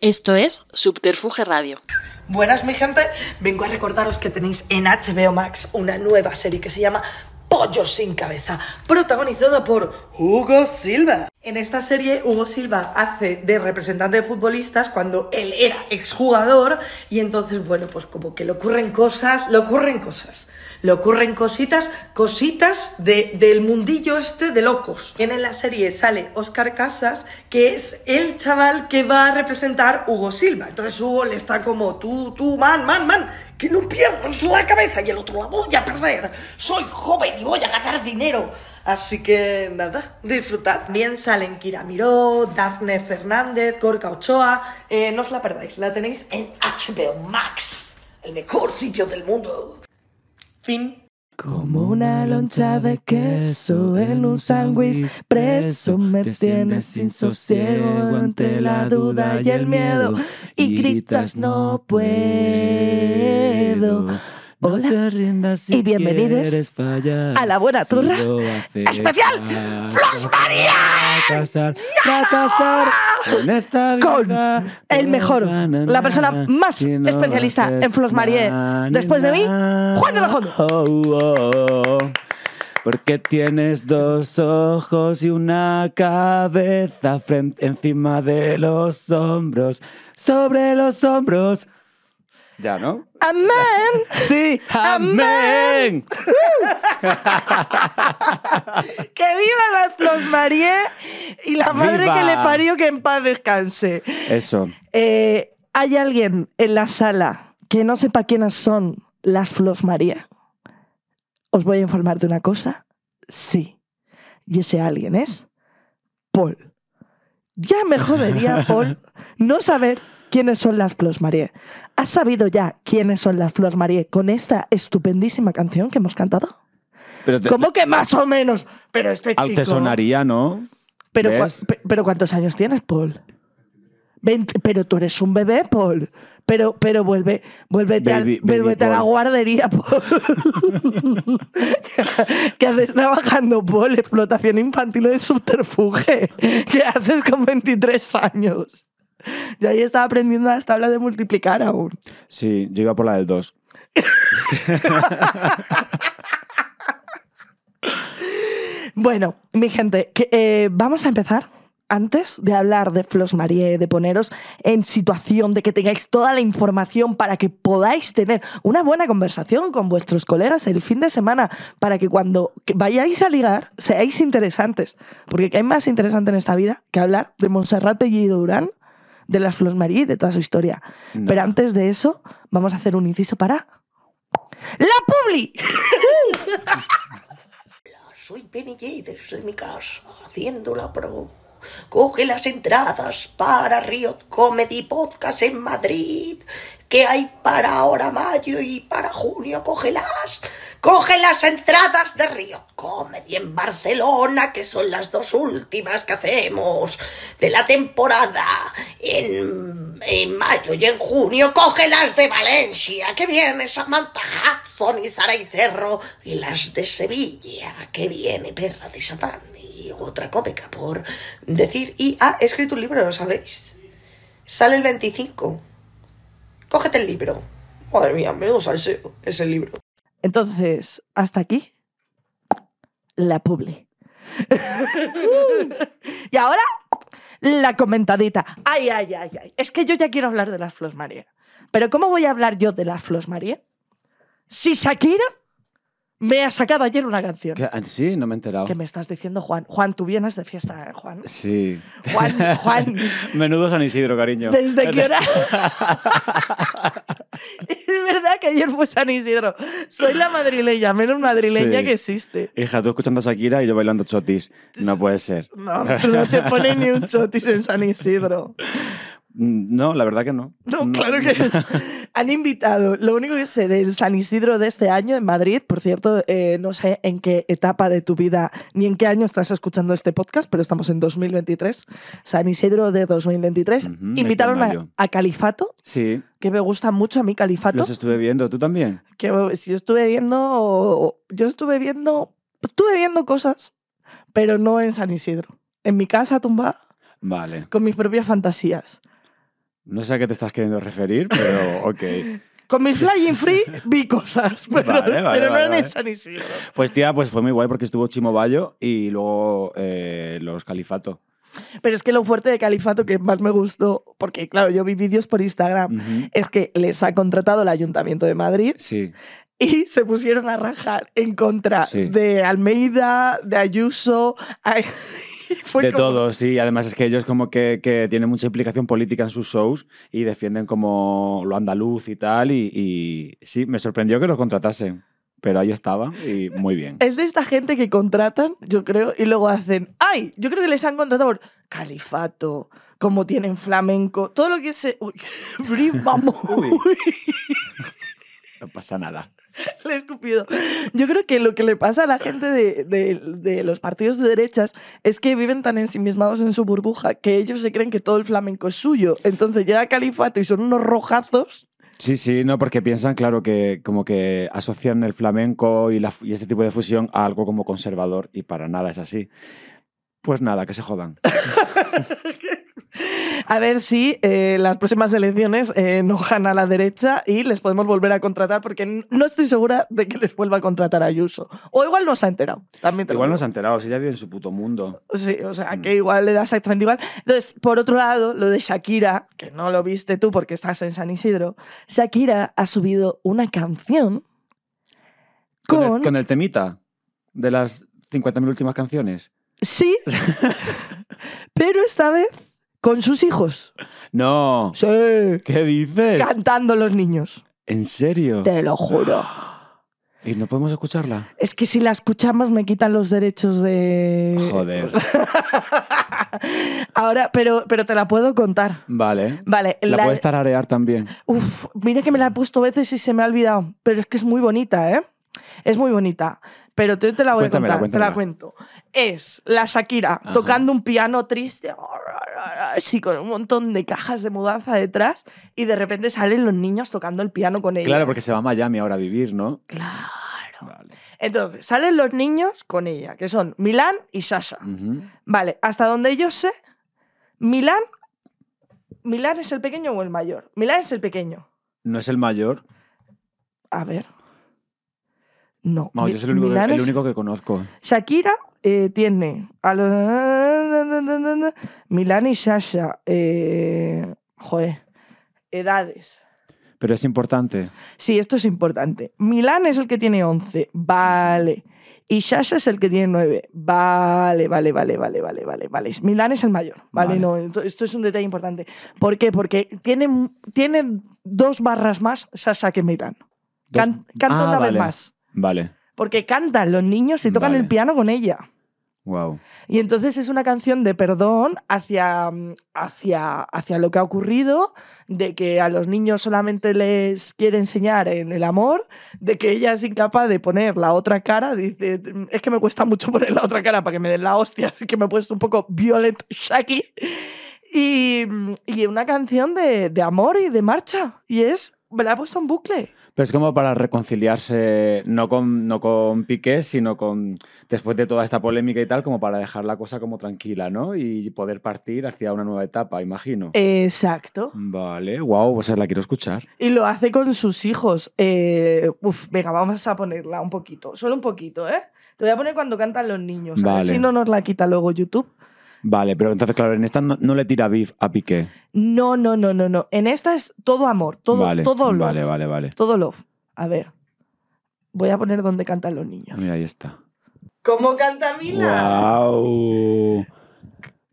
Esto es Subterfuge Radio. Buenas mi gente, vengo a recordaros que tenéis en HBO Max una nueva serie que se llama Pollo sin cabeza, protagonizada por Hugo Silva. En esta serie, Hugo Silva hace de representante de futbolistas cuando él era exjugador y entonces, bueno, pues como que le ocurren cosas, le ocurren cosas. Le ocurren cositas, cositas de, del mundillo este de locos. En la serie sale Oscar Casas, que es el chaval que va a representar Hugo Silva. Entonces Hugo le está como, tú, tú, man, man, man, que no pierdas la cabeza y el otro la voy a perder. Soy joven y voy a ganar dinero. Así que nada, disfrutad. Bien salen Kira Miró, Daphne Fernández, Gorka Ochoa. Eh, no os la perdáis, la tenéis en HBO Max, el mejor sitio del mundo. Fin. Como una loncha de queso en un sándwich preso me tienes sin sosiego ante la duda y el miedo y gritas no puedo. Hola y bienvenidos a la buena turra especial Flash María. Fracasar en esta Con vida, el mejor, la persona más si especialista en Flos Marie na, después de mí, Juan de Lojondo. oh, oh, oh. Porque tienes dos ojos y una cabeza frente, encima de los hombros, sobre los hombros. Ya, ¿no? Amén. Sí, amén. Que viva la Flos Marie y la madre ¡Viva! que le parió que en paz descanse. Eso. Eh, ¿Hay alguien en la sala que no sepa quiénes son las Flos María? Os voy a informar de una cosa. Sí. Y ese alguien es Paul. Ya me jodería, Paul, no saber quiénes son las Flos María. ¿Has sabido ya quiénes son las Flos María con esta estupendísima canción que hemos cantado? Pero te, ¿Cómo que más o menos? Pero este chico... te sonaría, ¿no? Pero, ¿cuántos años tienes, Paul? Veinte- pero tú eres un bebé, Paul. Pero, pero vuelve, vuélvete, al- Baby- baby vuélvete a la guardería, Paul. ¿Qué haces trabajando, Paul? Explotación infantil de subterfuge. ¿Qué haces con 23 años? Yo ahí estaba aprendiendo las tablas de multiplicar aún. Sí, yo iba por la del 2. Bueno, mi gente, que, eh, vamos a empezar. Antes de hablar de Flos Marie, de poneros en situación de que tengáis toda la información para que podáis tener una buena conversación con vuestros colegas el fin de semana, para que cuando vayáis a ligar seáis interesantes. Porque ¿qué hay más interesante en esta vida que hablar de Montserrat Pellido Durán, de las Flos Marie y de toda su historia? No. Pero antes de eso, vamos a hacer un inciso para. ¡La Publi! Soy Benny J desde mi casa, haciendo la promo. Coge las entradas para Riot Comedy Podcast en Madrid, que hay para ahora mayo y para junio, cógelas. Coge las entradas de Riot Comedy en Barcelona, que son las dos últimas que hacemos de la temporada. En, en mayo y en junio, coge las de Valencia, que viene Samantha Hudson y Sara Cerro, y las de Sevilla, que viene Perra de Satán y otra cómica por decir. Y ha escrito un libro, ¿lo sabéis? Sale el 25. Cógete el libro. Madre mía, menudo salseo ese libro. Entonces, hasta aquí, la publi. y ahora, la comentadita. Ay, ay, ay, ay. Es que yo ya quiero hablar de las Flos María. Pero ¿cómo voy a hablar yo de las Flos María? Si Shakira me ha sacado ayer una canción. ¿Qué? Ah, Sí, no me he enterado. ¿Qué me estás diciendo, Juan? Juan, tú vienes de fiesta, ¿eh, Juan? Sí. Juan, Juan, Menudo San Isidro, cariño. ¿desde qué hora? es verdad que ayer fue San Isidro. Soy la madrileña, menos madrileña Sí. que existe. Hija, tú escuchando a Shakira y yo bailando chotis. No puede ser. No, no te pone ni un chotis en San Isidro. Mm, No, la verdad que no. No, claro que no. Han invitado, lo único que sé del San Isidro de este año en Madrid, por cierto, eh, no sé en qué etapa de tu vida ni en qué año estás escuchando este podcast, pero estamos en 2023. San Isidro de 2023. Ujú, mes de Invitaron a, a Califato, Sí, que me gusta mucho a mí Califato. los estuve viendo. ¿Tú también? que si yo estuve viendo, yo estuve viendo, estuve viendo cosas, pero no en San Isidro. En mi casa tumbada, Vale. con mis propias fantasías. No sé a qué te estás queriendo referir, pero ok. Con mi Flying Free vi cosas, pero, Vale, vale, pero no vale, en vale. San Isidro. Pues tía, pues fue muy guay porque estuvo Chimo Bayo y luego eh, los Califato. Pero es que lo fuerte de Califato que más me gustó, porque claro, yo vi vídeos por Instagram, es que les ha contratado el Ayuntamiento de Madrid Sí, y se pusieron a rajar en contra Sí. de Almeida, de Ayuso. ay, fue de como- todo, sí. Además es que ellos como que, que tienen mucha implicación política en sus shows y defienden como lo andaluz y tal. Y, y sí, me sorprendió que los contratasen. Pero ahí estaba y muy bien. Es de esta gente que contratan, yo creo, y luego hacen, ¡ay! Yo creo que les han contratado por califato, como tienen flamenco, todo lo que se... Uy, vamos. Uy, No pasa nada. le he escupido. Yo creo que lo que le pasa a la gente de, de- de los partidos de derechas es que viven tan ensimismados en su burbuja que ellos se creen que todo el flamenco es suyo. Entonces llega califato y son unos rojazos. Sí, sí, no, porque piensan, claro, que como que asocian el flamenco y, la, y este tipo de fusión a algo como conservador y para nada es así. Pues nada, que se jodan. A ver si eh, las próximas elecciones eh, no gana la derecha y les podemos volver a contratar, porque no estoy segura de que les vuelva a contratar a Ayuso. O igual no se ha enterado. También te Igual no se ha enterado, si ya vive en su puto mundo. Sí, o sea, Mm. que igual le da exactamente igual. Entonces, por otro lado, lo de Shakira, que no lo viste tú porque estás en San Isidro, Shakira ha subido una canción Con, con... el, con el temita de las 50.000 últimas canciones. Sí, pero esta vez con sus hijos. No. Sí. ¿Qué dices? Cantando los niños. ¿En serio? Te lo juro. ¿Y no podemos escucharla? Es que si la escuchamos me quitan los derechos de... Joder. Ahora, pero, pero te la puedo contar. Vale. Vale, La, la- puedes tararear también. Uf, mira que me la he puesto veces y se me ha olvidado. Pero es que es muy bonita, ¿eh? Es muy bonita. Pero te, te la voy Cuéntamela, a contar, te la cuento. Es la Shakira Ajá. tocando un piano triste, así con un montón de cajas de mudanza detrás, y de repente salen los niños tocando el piano con ella. Claro, porque se va a Miami ahora a vivir, ¿no? Claro. Vale. Entonces, salen los niños con ella, que son Milán y Sasha. Vale, hasta donde yo sé, Milán. ¿Milán es el pequeño o el mayor? Milán es el pequeño. ¿No es el mayor? A ver. No. Mi- yo soy el único, que, Milán el es- único que conozco. Shakira eh, tiene a los. Milán y Sasha. Eh, joder. Edades. Pero es importante. Sí, esto es importante. Milán es el que tiene 11. Vale. Y Sasha es el que tiene 9. Vale, vale, vale, vale, vale, vale, vale. Milán es el mayor. Vale, Vale. no, esto, es un detalle importante. ¿Por qué? Porque tiene, tiene dos barras más Sasha que Milán. Can- canta Ah, una vale. vez más. Vale. Porque cantan los niños y tocan Vale. el piano con ella. Wow. Y entonces es una canción de perdón hacia, hacia, hacia lo que ha ocurrido, de que a los niños solamente les quiere enseñar en el amor, de que ella es incapaz de poner la otra cara. Dice, es que me cuesta mucho poner la otra cara para que me den la hostia, así que me he puesto un poco violent Shaki. Y, y una canción de, de amor y de marcha. Y es, me la he puesto en bucle. Pero es como para reconciliarse, no con, no con Piqué, sino con, después de toda esta polémica y tal, como para dejar la cosa como tranquila, ¿no? Y poder partir hacia una nueva etapa, imagino. Exacto. Vale, wow, pues la quiero escuchar. Y lo hace con sus hijos. Eh, uf, venga, vamos a ponerla un poquito. Solo un poquito, ¿eh? Te voy a poner cuando cantan los niños. A ver si no nos la quita luego YouTube. Vale, pero entonces, claro, en esta no, no le tira beef a Piqué. No, no, no, no, no. En esta es todo amor, todo, vale, todo love. vale, vale, vale. Todo love. A ver. Voy a poner donde cantan los niños. Mira, ahí está. ¿Cómo canta Mila? ¡Wow!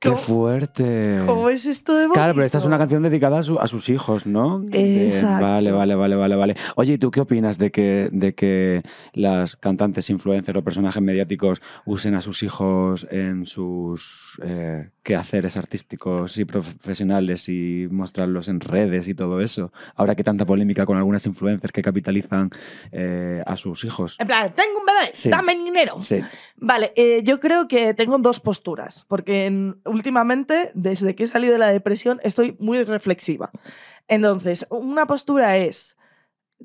¡Qué ¿Cómo- fuerte! ¿Cómo es esto de Claro, pero esta es bonito? una canción dedicada a, su- a sus hijos, ¿no? De- Exacto. vale, vale, vale, vale, vale. Oye, ¿y tú qué opinas de que, de que las cantantes, influencers o personajes mediáticos usen a sus hijos en sus eh, quehaceres artísticos y profesionales y mostrarlos en redes y todo eso? Ahora que tanta polémica con algunas influencers que capitalizan eh, a sus hijos. En plan, tengo un bebé, Sí. dame dinero. Sí. Vale, eh, yo creo que tengo dos posturas, porque en- últimamente, desde que he salido de la depresión, estoy muy reflexiva. Entonces, una postura es,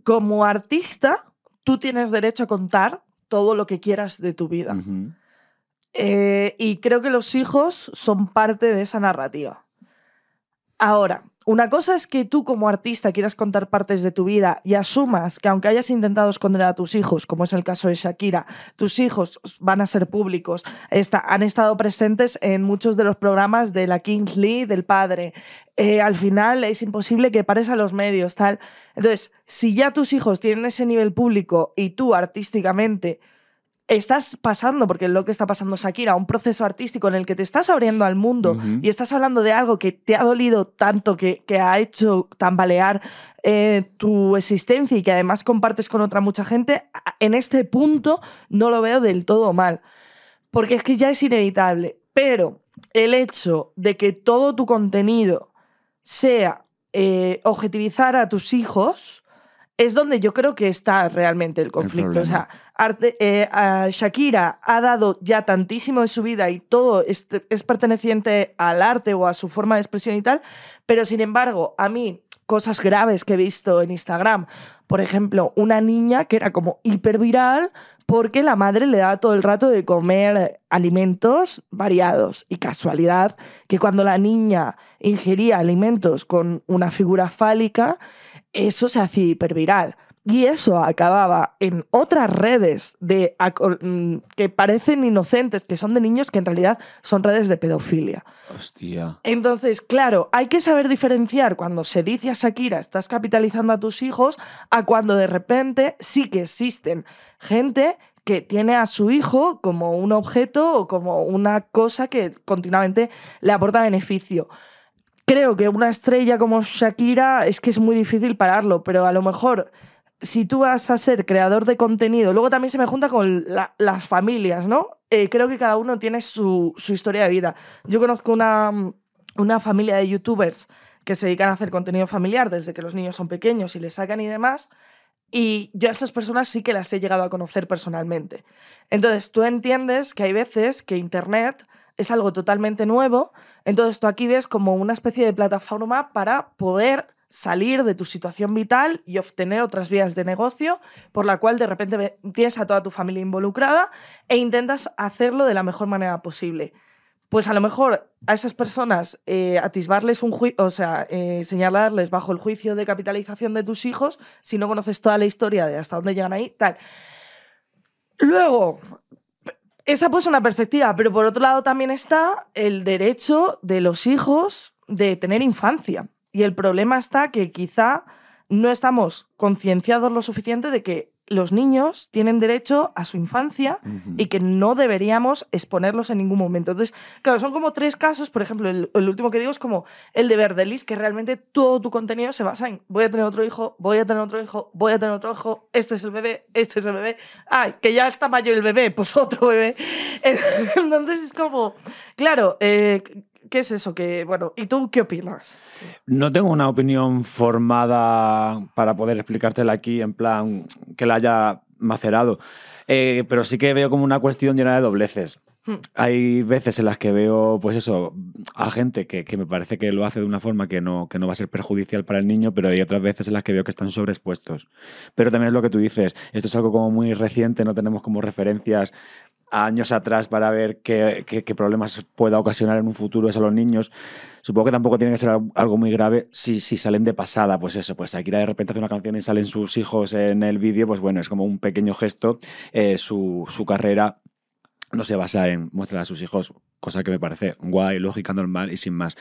como artista, tú tienes derecho a contar todo lo que quieras de tu vida. Eh, y creo que los hijos son parte de esa narrativa. Ahora, una cosa es que tú como artista quieras contar partes de tu vida y asumas que aunque hayas intentado esconder a tus hijos, como es el caso de Shakira, tus hijos van a ser públicos, han estado presentes en muchos de los programas de la Kingsley, del padre. Eh, al final es imposible que pares a los medios, tal. Entonces, si ya tus hijos tienen ese nivel público y tú artísticamente estás pasando, porque es lo que está pasando Shakira, un proceso artístico en el que te estás abriendo al mundo y estás hablando de algo que te ha dolido tanto, que, que ha hecho tambalear eh, tu existencia y que además compartes con otra mucha gente, en este punto no lo veo del todo mal, porque es que ya es inevitable, pero el hecho de que todo tu contenido sea eh, objetivizar a tus hijos, es donde yo creo que está realmente el conflicto. o sea, arte- eh, a Shakira ha dado ya tantísimo de su vida y todo es, es perteneciente al arte o a su forma de expresión y tal, pero sin embargo, a mí cosas graves que he visto en Instagram, por ejemplo, una niña que era como hiperviral porque la madre le daba todo el rato de comer alimentos variados y casualidad que cuando la niña ingería alimentos con una figura fálica, eso se hacía hiperviral. Y eso acababa en otras redes de, mm, que parecen inocentes, que son de niños, que en realidad son redes de pedofilia. Hostia. Entonces, claro, hay que saber diferenciar cuando se dice a Shakira, estás capitalizando a tus hijos, a cuando de repente sí que existen gente que tiene a su hijo como un objeto o como una cosa que continuamente le aporta beneficio. Creo que una estrella como Shakira es que es muy difícil pararlo, pero a lo mejor si tú vas a ser creador de contenido, luego también se me junta con la- las familias, ¿no? Eh, creo que cada uno tiene su, su historia de vida. Yo conozco una, una familia de youtubers que se dedican a hacer contenido familiar desde que los niños son pequeños y les sacan y demás. Y yo a esas personas sí que las he llegado a conocer personalmente. Entonces tú entiendes que hay veces que Internet es algo totalmente nuevo, entonces tú aquí ves como una especie de plataforma para poder salir de tu situación vital y obtener otras vías de negocio por la cual de repente tienes a toda tu familia involucrada e intentas hacerlo de la mejor manera posible. Pues a lo mejor a esas personas eh, atisbarles un juicio, o sea, eh, señalarles bajo el juicio de capitalización de tus hijos, si no conoces toda la historia de hasta dónde llegan ahí, tal. Luego, esa pues una perspectiva, pero por otro lado también está el derecho de los hijos de tener infancia. Y el problema está que quizá no estamos concienciados lo suficiente de que los niños tienen derecho a su infancia y que no deberíamos exponerlos en ningún momento. Entonces, claro, son como tres casos. Por ejemplo, el, el último que digo es como el de Verdelis, que realmente todo tu contenido se basa en voy a tener otro hijo, voy a tener otro hijo, voy a tener otro hijo, este es el bebé, este es el bebé. Ay, que ya está mayor el bebé, pues otro bebé. Entonces es como, claro, eh, ¿qué es eso? Que, bueno, ¿y tú qué opinas? No tengo una opinión formada para poder explicártela aquí, en plan que la haya macerado. Eh, pero sí que veo como una cuestión llena de dobleces. Hmm. Hay veces en las que veo, pues eso, a gente que, que me parece que lo hace de una forma que no, que no va a ser perjudicial para el niño, pero hay otras veces en las que veo que están sobreexpuestos. Pero también es lo que tú dices, esto es algo como muy reciente, no tenemos como referencias años atrás para ver qué, qué- qué problemas pueda ocasionar en un futuro eso a los niños. Supongo que tampoco tiene que ser al- algo muy grave si, si salen de pasada, pues eso, pues Shakira de repente hace una canción y salen sus hijos en el vídeo, pues bueno, es como un pequeño gesto, eh, su, su carrera no se basa en mostrar a sus hijos, cosa que me parece guay, lógica, normal y sin más.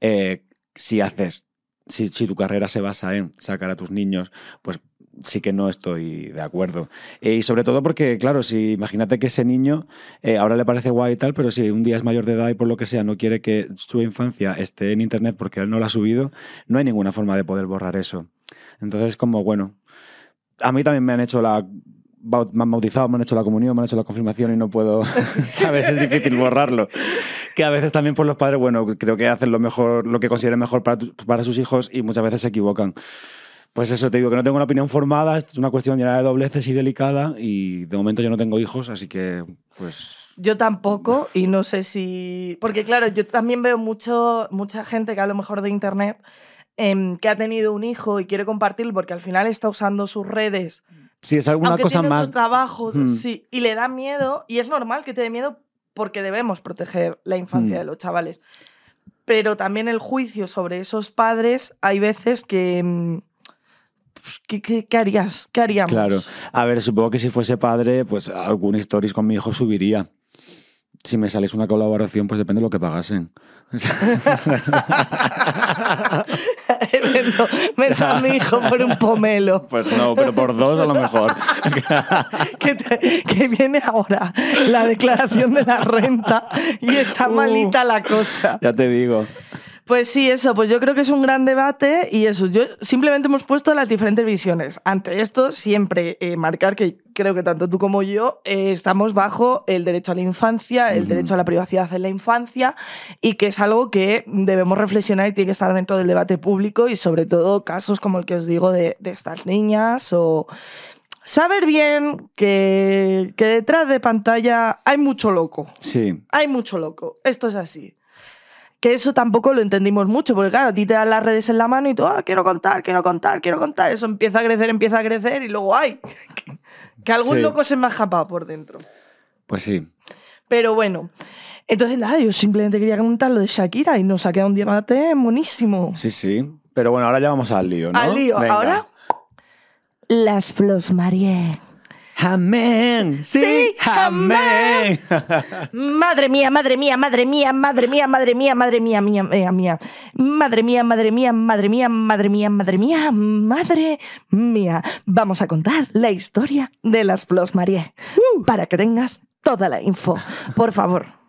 Eh, si haces, si, si tu carrera se basa en sacar a tus niños, pues sí que no estoy de acuerdo. Eh, y sobre todo porque, claro, si imagínate que ese niño eh, ahora le parece guay y tal, pero si un día es mayor de edad y por lo que sea no quiere que su infancia esté en internet porque él no la ha subido, no hay ninguna forma de poder borrar eso. Entonces, como bueno, a mí también me han hecho la me han bautizado, me han hecho la comunión, me han hecho la confirmación y no puedo, ¿sabes? Es difícil borrarlo. Que a veces también por los padres, bueno, creo que hacen lo mejor, lo que consideren mejor para sus hijos y muchas veces se equivocan. Pues eso te digo, que no tengo una opinión formada, es una cuestión llena de dobleces y delicada y de momento yo no tengo hijos, así que pues... Yo tampoco, y no sé si. Porque, claro, yo también veo mucho, mucha gente que a lo mejor de internet em, que ha tenido un hijo y quiere compartirlo porque al final está usando sus redes. Si es alguna aunque cosa tiene más... otros trabajos, Hmm. sí, y le da miedo, y es normal que te dé miedo porque debemos proteger la infancia Hmm. de los chavales. pero también el juicio sobre esos padres, hay veces que... pues, ¿Qué, qué, qué harías? ¿Qué haríamos? Claro. A ver, supongo que si fuese padre, pues algún stories con mi hijo subiría. Si me saliese una colaboración, pues depende de lo que pagasen. Vendo, vendo a mi hijo por un pomelo. Pues no, pero por dos a lo mejor. que, te- que viene ahora la declaración de la renta y está Uh. malita la cosa. ya te digo. Pues sí, eso, pues yo creo que es un gran debate y eso, yo simplemente hemos puesto las diferentes visiones. Ante esto, siempre eh, marcar que creo que tanto tú como yo eh, estamos bajo el derecho a la infancia, el derecho a la privacidad en la infancia y que es algo que debemos reflexionar y tiene que estar dentro del debate público y sobre todo casos como el que os digo de, de estas niñas o saber bien que, que detrás de pantalla hay mucho loco. Sí. Hay mucho loco. Esto es así. Que eso tampoco lo entendimos mucho, porque claro, a ti te dan las redes en la mano y tú, ah, quiero contar, quiero contar, quiero contar. Eso empieza a crecer, empieza a crecer y luego, ¡ay! Que, que algún Sí. loco se me ha escapado por dentro. Pues sí. Pero bueno. Entonces, nada, yo simplemente quería comentar lo de Shakira y nos ha quedado un debate monísimo. Sí, sí. Pero bueno, ahora ya vamos al lío, ¿no? Al lío. Venga. Ahora, las Flos Marie. Amén. Sí, amén. Madre mía, madre mía, madre mía, madre mía, madre mía, madre mía, mía, mía, mía. Madre mía, madre mía, madre mía, madre mía, madre mía, madre mía. Vamos a contar la historia de las Flos Marie para que tengas toda la info. Por favor.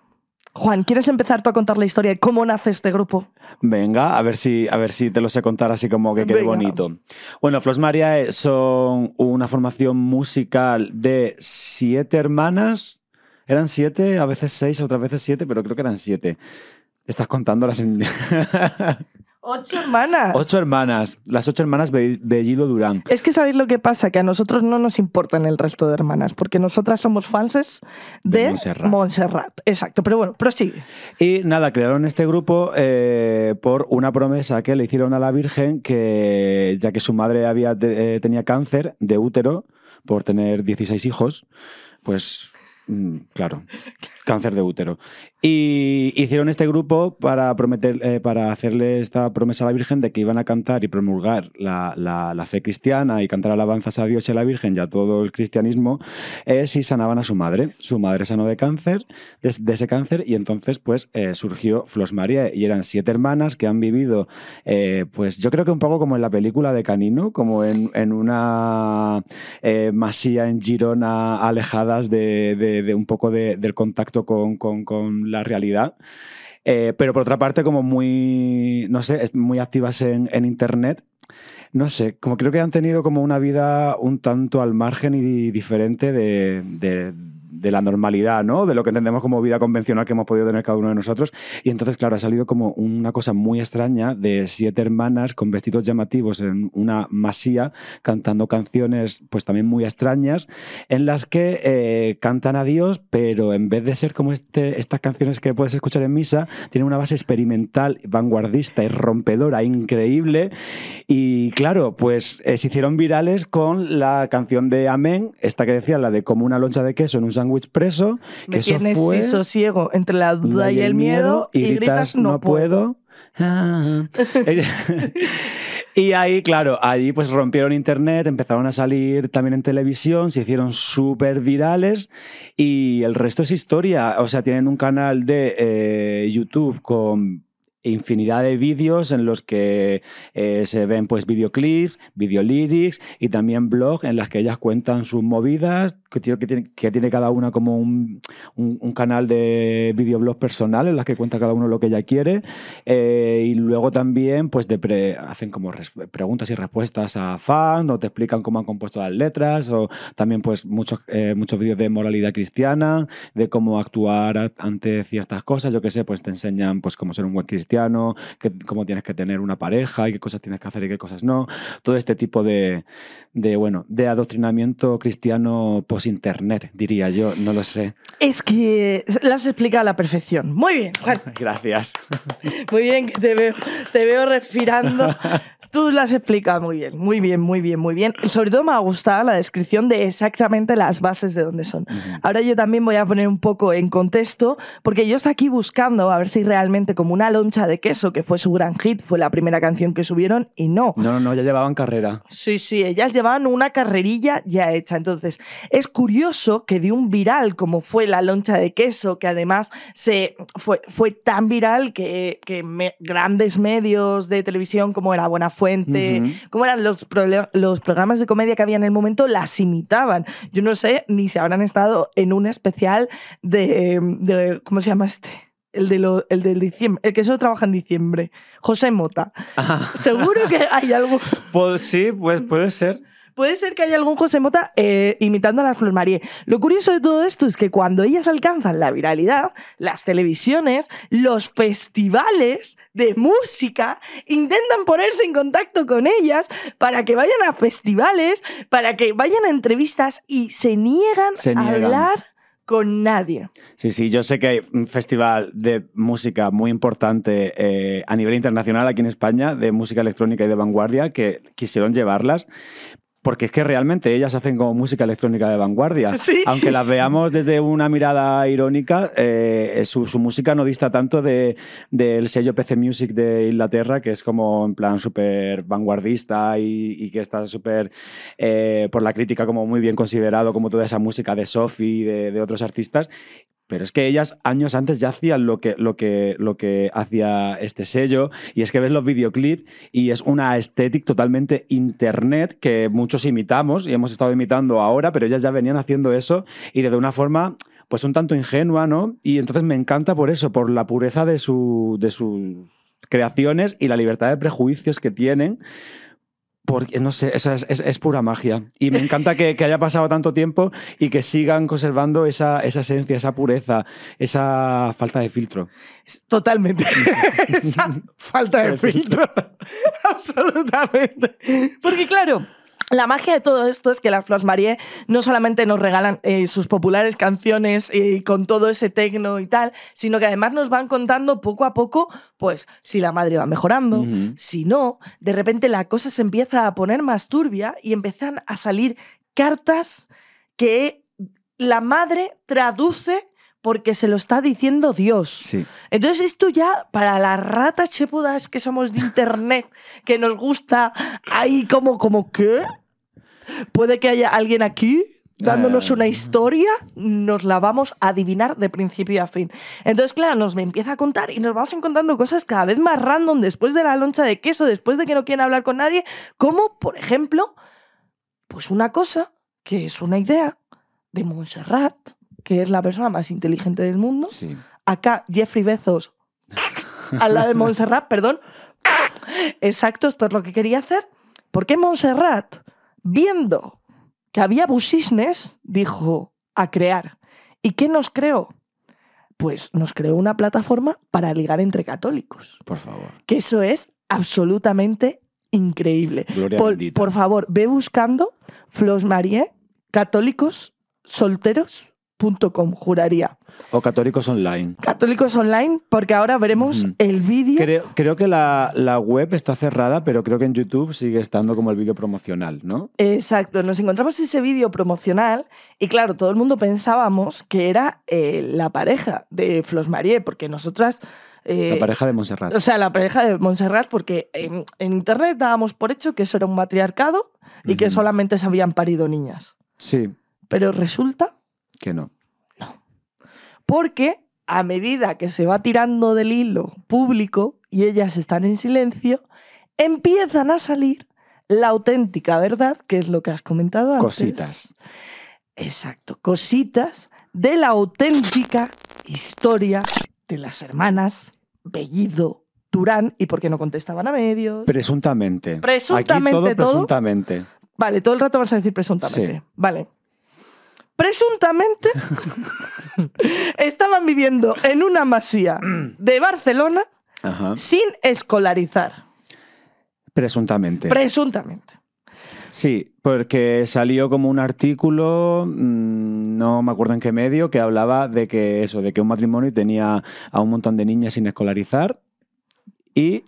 Juan, ¿quieres empezar tú a contar la historia de cómo nace este grupo? Venga, a ver si, a ver si te lo sé contar así como que quede Venga. bonito. Bueno, Flos Mariae son una formación musical de siete hermanas. Eran siete, a veces seis, otras veces siete, pero creo que eran siete. Estás contándolas en... Ocho hermanas. ocho hermanas. Las ocho hermanas Be- Bellido Durán. Es que sabéis lo que pasa, que a nosotros no nos importan el resto de hermanas, porque nosotras somos fanses de, De Montserrat. Montserrat. Exacto, pero bueno, prosigue. Y nada, crearon este grupo eh, por una promesa que le hicieron a la Virgen que, ya que su madre había, eh, tenía cáncer de útero por tener 16 hijos, pues mm, claro, cáncer de útero. Y hicieron este grupo para prometer, eh, para hacerle esta promesa a la Virgen de que iban a cantar y promulgar la, la- fe cristiana y cantar alabanzas a Dios y a la Virgen y a todo el cristianismo eh, si sanaban a su madre. Su madre sanó de cáncer, de, ese cáncer, y entonces pues eh, surgió Flos María y eran siete hermanas que han vivido, eh, pues yo creo que un poco como en la película de Canino, como en, en una masía en Girona alejadas de, de- un poco de- del contacto con, con- con la realidad. Eh, pero por otra parte, como muy, no sé, muy activas en, en Internet. No sé, como creo que han tenido como una vida un tanto al margen y diferente de- de la normalidad, ¿no? De lo que entendemos como vida convencional que hemos podido tener cada uno de nosotros. Y entonces, claro, ha salido como una cosa muy extraña de siete hermanas con vestidos llamativos en una masía cantando canciones pues también muy extrañas en las que eh, cantan a Dios, pero en vez de ser como este, estas canciones que puedes escuchar en misa, tienen una base experimental, vanguardista y rompedora, increíble. Y claro, pues eh, se hicieron virales con la canción de Amén, esta que decía, la de como una loncha de queso en un sándwich preso, que eso tienes fue... sosiego entre la duda y el miedo y, gritas no puedo. Y ahí, claro, ahí pues rompieron internet, empezaron a salir también en televisión, se hicieron súper virales y el resto es historia. O sea, tienen un canal de eh, YouTube con infinidad de vídeos en los que eh, se ven pues videoclips, videolyrics y también blogs en las que ellas cuentan sus movidas, que tiene, que tiene, que tiene cada una como un, un- un canal de videoblog personal en las que cuenta cada uno lo que ella quiere eh, y luego también pues de pre- hacen como res- preguntas y respuestas a fans o te explican cómo han compuesto las letras o también pues muchos, eh, muchos vídeos de moralidad cristiana, de cómo actuar ante ciertas cosas, yo qué sé, pues te enseñan pues cómo ser un buen cristiano, que, cómo tienes que tener una pareja y qué cosas tienes que hacer y qué cosas no, todo este tipo de, de bueno, de adoctrinamiento cristiano post-internet, diría yo, no lo sé. Es que lo has explicado a la perfección. Muy bien, Juan. Gracias. Muy bien, que te veo, te veo respirando. Tú lo has explicado muy bien, muy bien, muy bien, muy bien. Y sobre todo me ha gustado la descripción de exactamente las bases de dónde son. Ahora yo también voy a poner un poco en contexto, porque yo estoy aquí buscando a ver si realmente como una loncha de queso, que fue su gran hit, fue la primera canción que subieron, y no. No, no, no, ya llevaban carrera. Sí, sí, ellas llevaban una carrerilla ya hecha. Entonces, es curioso que de un viral como fue la loncha de queso, que además se fue, fue tan viral que, que me- grandes medios de televisión como era Buena Fuente, como eran los, programas de comedia que había en el momento, las imitaban. Yo no sé ni si habrán estado en un especial de, de- ¿cómo se llama este? El, de lo, el del diciembre, el que solo trabaja en diciembre, José Mota. Seguro que hay algo. Pues sí, pues puede ser. Puede ser que haya algún José Mota eh, imitando a la Flor Marie. Lo curioso de todo esto es que cuando ellas alcanzan la viralidad, las televisiones, los festivales de música intentan ponerse en contacto con ellas para que vayan a festivales, para que vayan a entrevistas y se niegan, Se a niegan. hablar con nadie. Sí, sí, yo sé que hay un festival de música muy importante eh, a nivel internacional aquí en España, de música electrónica y de vanguardia, que quisieron llevarlas. Porque es que realmente ellas hacen como música electrónica de vanguardia. Sí. Aunque las veamos desde una mirada irónica, eh, su, su música no dista tanto de- del sello PC Music de Inglaterra, que es como en plan súper vanguardista y, y que está súper eh, por la crítica como muy bien considerado, como toda esa música de Sophie y de, de otros artistas. Pero es que ellas años antes ya hacían lo que, lo, que, lo que hacía este sello y es que ves los videoclips y es una estética totalmente internet que muchos imitamos y hemos estado imitando ahora, pero ellas ya venían haciendo eso y de una forma pues un tanto ingenua, ¿no? Y entonces me encanta por eso, por la pureza de, su, de sus creaciones y la libertad de prejuicios que tienen. Porque, no sé, es, es- es pura magia. Y me encanta que, que haya pasado tanto tiempo y que sigan conservando esa, esa esencia, esa pureza, esa falta de filtro. Totalmente. Esa falta de filtro. Absolutamente. Porque claro, la magia de todo esto es que las Flores Marie no solamente nos regalan eh, sus populares canciones eh, con todo ese tecno y tal, sino que además nos van contando poco a poco, pues, si la madre va mejorando, si no, de repente la cosa se empieza a poner más turbia y empiezan a salir cartas que la madre traduce porque se lo está diciendo Dios. Sí. Entonces esto ya para las ratas chepudas que somos de internet, que nos gusta ahí como, como ¿qué? Puede que haya alguien aquí dándonos Ah. una historia, nos la vamos a adivinar de principio a fin. Entonces, claro, nos me empieza a contar y nos vamos encontrando cosas cada vez más random después de la loncha de queso, después de que no quieren hablar con nadie, como, por ejemplo, pues una cosa que es una idea de Montserrat, que es la persona más inteligente del mundo, Sí. acá Jeffrey Bezos al lado de Montserrat, perdón. Exacto, esto es lo que quería hacer. Porque Montserrat, viendo que había business, dijo a crear. ¿Y qué nos creó? Pues nos creó una plataforma para ligar entre católicos. Por favor. Que eso es absolutamente increíble. Gloria Por, bendita. por favor, ve buscando Flos Marie, católicos solteros.com, juraría. O católicos online. Católicos Online, porque ahora veremos el vídeo. Creo, creo que la, la web está cerrada, pero creo que en YouTube sigue estando como el vídeo promocional, ¿no? Exacto, nos encontramos ese vídeo promocional y claro, todo el mundo pensábamos que era eh, la pareja de Flos Marie, porque nosotras... eh, La pareja de Montserrat. O sea, la pareja de Montserrat, porque en, en internet dábamos por hecho que eso era un matriarcado y que solamente se habían parido niñas. Sí, Pero resulta que no. porque a medida que se va tirando del hilo público y ellas están en silencio, empiezan a salir la auténtica verdad, que es lo que has comentado antes. Cositas. Exacto, cositas de la auténtica historia de las hermanas Bellido Durán y por qué no contestaban a medios. Presuntamente. Presuntamente Aquí todo todo. presuntamente. Vale, todo el rato vas a decir presuntamente. Sí. Vale. Presuntamente estaban viviendo en una masía de Barcelona Ajá. sin escolarizar. Presuntamente. Presuntamente. Sí, porque salió como un artículo, mm, no me acuerdo en qué medio, que hablaba de que eso, de que un matrimonio tenía a un montón de niñas sin escolarizar y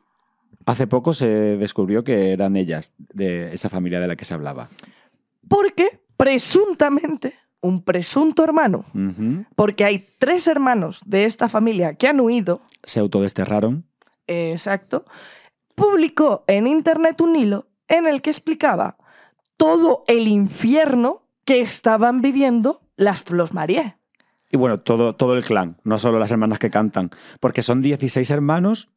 Hace poco se descubrió que eran ellas, de esa familia de la que se hablaba. Porque presuntamente un presunto hermano, porque hay tres hermanos de esta familia que han huido, Se autodesterraron. eh, exacto, publicó en internet un hilo en el que explicaba todo el infierno que estaban viviendo las Flos Marie. Y bueno, todo, todo el clan, no solo las hermanas que cantan. Porque son 16 hermanos,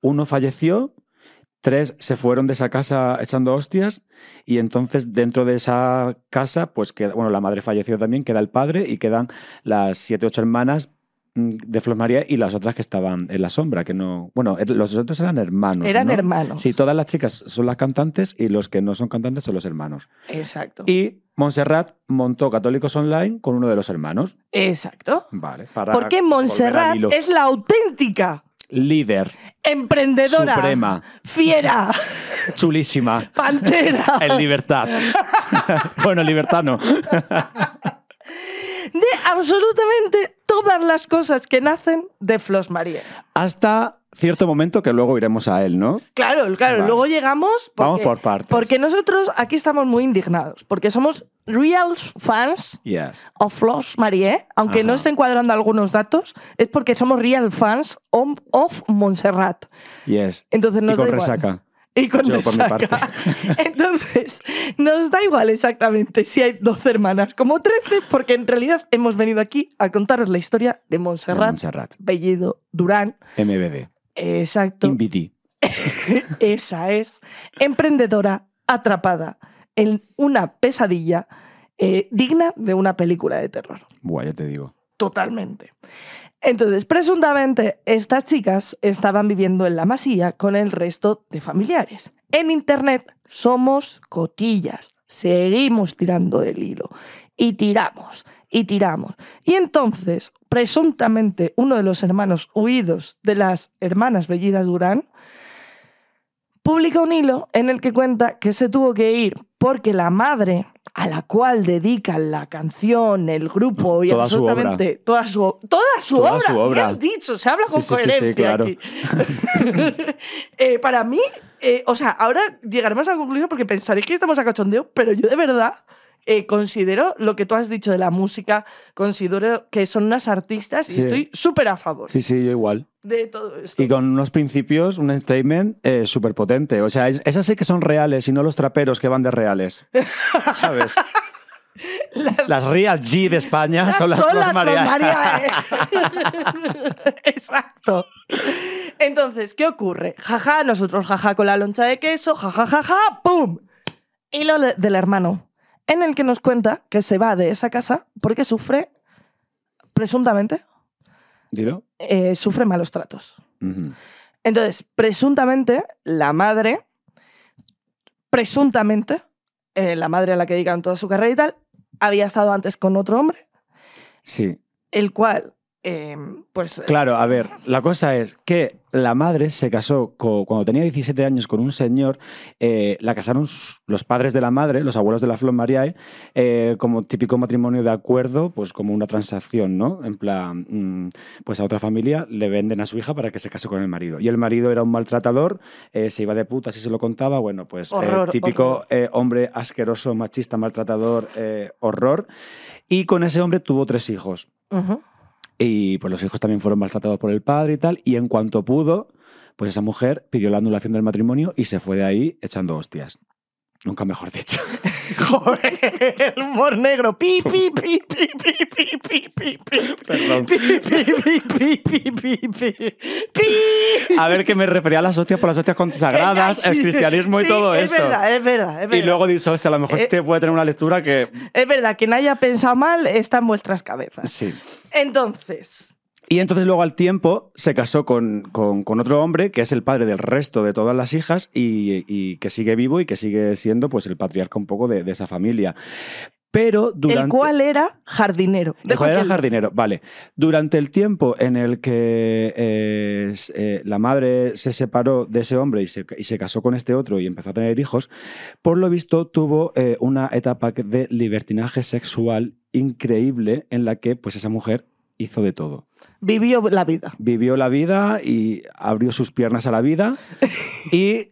uno falleció, tres se fueron de esa casa echando hostias, y entonces dentro de esa casa, pues queda, bueno, la madre falleció también, queda el padre y quedan las siete, ocho hermanas mm, de Flos María y las otras que estaban en la sombra, que no... Bueno, er- los otros eran hermanos. Eran ¿no? hermanos. Sí, todas las chicas son las cantantes y los que no son cantantes son los hermanos. Exacto. Y Montserrat montó Católicos Online con uno de los hermanos. Exacto. Vale. Para Porque Montserrat es la auténtica líder, emprendedora, Suprema. fiera, chulísima, pantera en libertad. bueno, en libertad no. de absolutamente todas las cosas que nacen de Flos Marie. Hasta cierto momento que luego iremos a él, ¿no? Claro, claro, Vale. luego llegamos. Porque, Vamos por partes. Porque nosotros aquí estamos muy indignados, porque somos real fans Yes. of Flos Marie, aunque Ajá. no estén cuadrando algunos datos, es porque somos real fans of, of Montserrat. Yes. Entonces Y nos con da igual. resaca. Y con Yo, por mi resaca. parte. Entonces, nos da igual exactamente si hay 12 hermanas como 13, porque en realidad hemos venido aquí a contaros la historia de Montserrat, Montserrat. Bellido Durán. MBD. Exacto. InVD. Esa es emprendedora atrapada en una pesadilla eh, digna de una película de terror. Buah, ya te digo. Totalmente. Entonces, presuntamente, estas chicas estaban viviendo en la masía con el resto de familiares. En Internet somos cotillas. Seguimos tirando del hilo. Y tiramos, y tiramos. Y entonces, presuntamente, uno de los hermanos huidos de las hermanas Bellidas Durán publica un hilo en el que cuenta que se tuvo que ir porque la madre a la cual dedican la canción, el grupo y Toda su absolutamente toda su toda su Toda obra, su obra. bien dicho, se habla con Sí, sí, sí, sí, coherencia claro. aquí. Eh, para mí, eh, o sea, ahora llegaremos a la conclusión porque pensaréis que estamos a cachondeo, pero yo de verdad eh, considero lo que tú has dicho de la música, considero que son unas artistas y Sí. estoy súper a favor Sí, sí, yo igual. de todo esto. Y con unos principios, un statement eh, súper potente. O sea, es- esas sí que son reales y no los traperos que van de reales. ¿Sabes? Las- Las Real G de España son las Son las María. Flos María, ¿eh? Exacto. Entonces, ¿qué ocurre? Jaja, nosotros jaja con la loncha de queso, jaja, jaja, ¡pum! Hilo de- del hermano, en el que nos cuenta que se va de esa casa porque sufre, presuntamente, Dilo. eh, sufre malos tratos. Entonces, presuntamente, la madre, presuntamente, eh, la madre a la que dedican toda su carrera y tal, había estado antes con otro hombre, Sí. el cual, eh, pues... Claro, a ver, la cosa es que la madre se casó co- cuando tenía 17 años con un señor, eh, la casaron los padres de la madre, los abuelos de la Flor Mariae, eh, como típico matrimonio de acuerdo, pues como una transacción, ¿no? En plan, mm, pues a otra familia le venden a su hija para que se case con el marido. Y el marido era un maltratador, eh, se iba de puta, así se lo contaba, bueno, pues eh, Horror, típico eh, hombre asqueroso, machista, maltratador, eh, horror. Y con ese hombre tuvo tres hijos. Ujú. Y pues los hijos también fueron maltratados por el padre y tal. Y en cuanto pudo, pues esa mujer pidió la anulación del matrimonio y se fue de ahí echando hostias. Nunca mejor dicho. Joder, el humor negro. Pi, pi, pi, pi, pi, pi, pi, pi, pi. Perdón. Pi, pi, pi, pi, pi, pi, pi. Pi. A ver, que me refería a las hostias por las hostias consagradas, el cristianismo y todo es eso. Verdad, es verdad, es verdad. y luego dice, hostia, a lo mejor Eh, este puede tener una lectura que... Es verdad, quien haya pensado mal está en vuestras cabezas. Sí. Entonces, Y entonces luego al tiempo se casó con, con- con otro hombre que es el padre del resto de todas las hijas y, y que sigue vivo y que sigue siendo pues el patriarca un poco de, de esa familia. Pero durante... el cual era jardinero. El cual era jardinero, vale. Durante el tiempo en el que eh, eh, la madre se separó de ese hombre y se, y se casó con este otro y empezó a tener hijos, por lo visto tuvo eh, una etapa de libertinaje sexual increíble en la que pues esa mujer hizo de todo. Vivió la vida. Vivió la vida y abrió sus piernas a la vida. y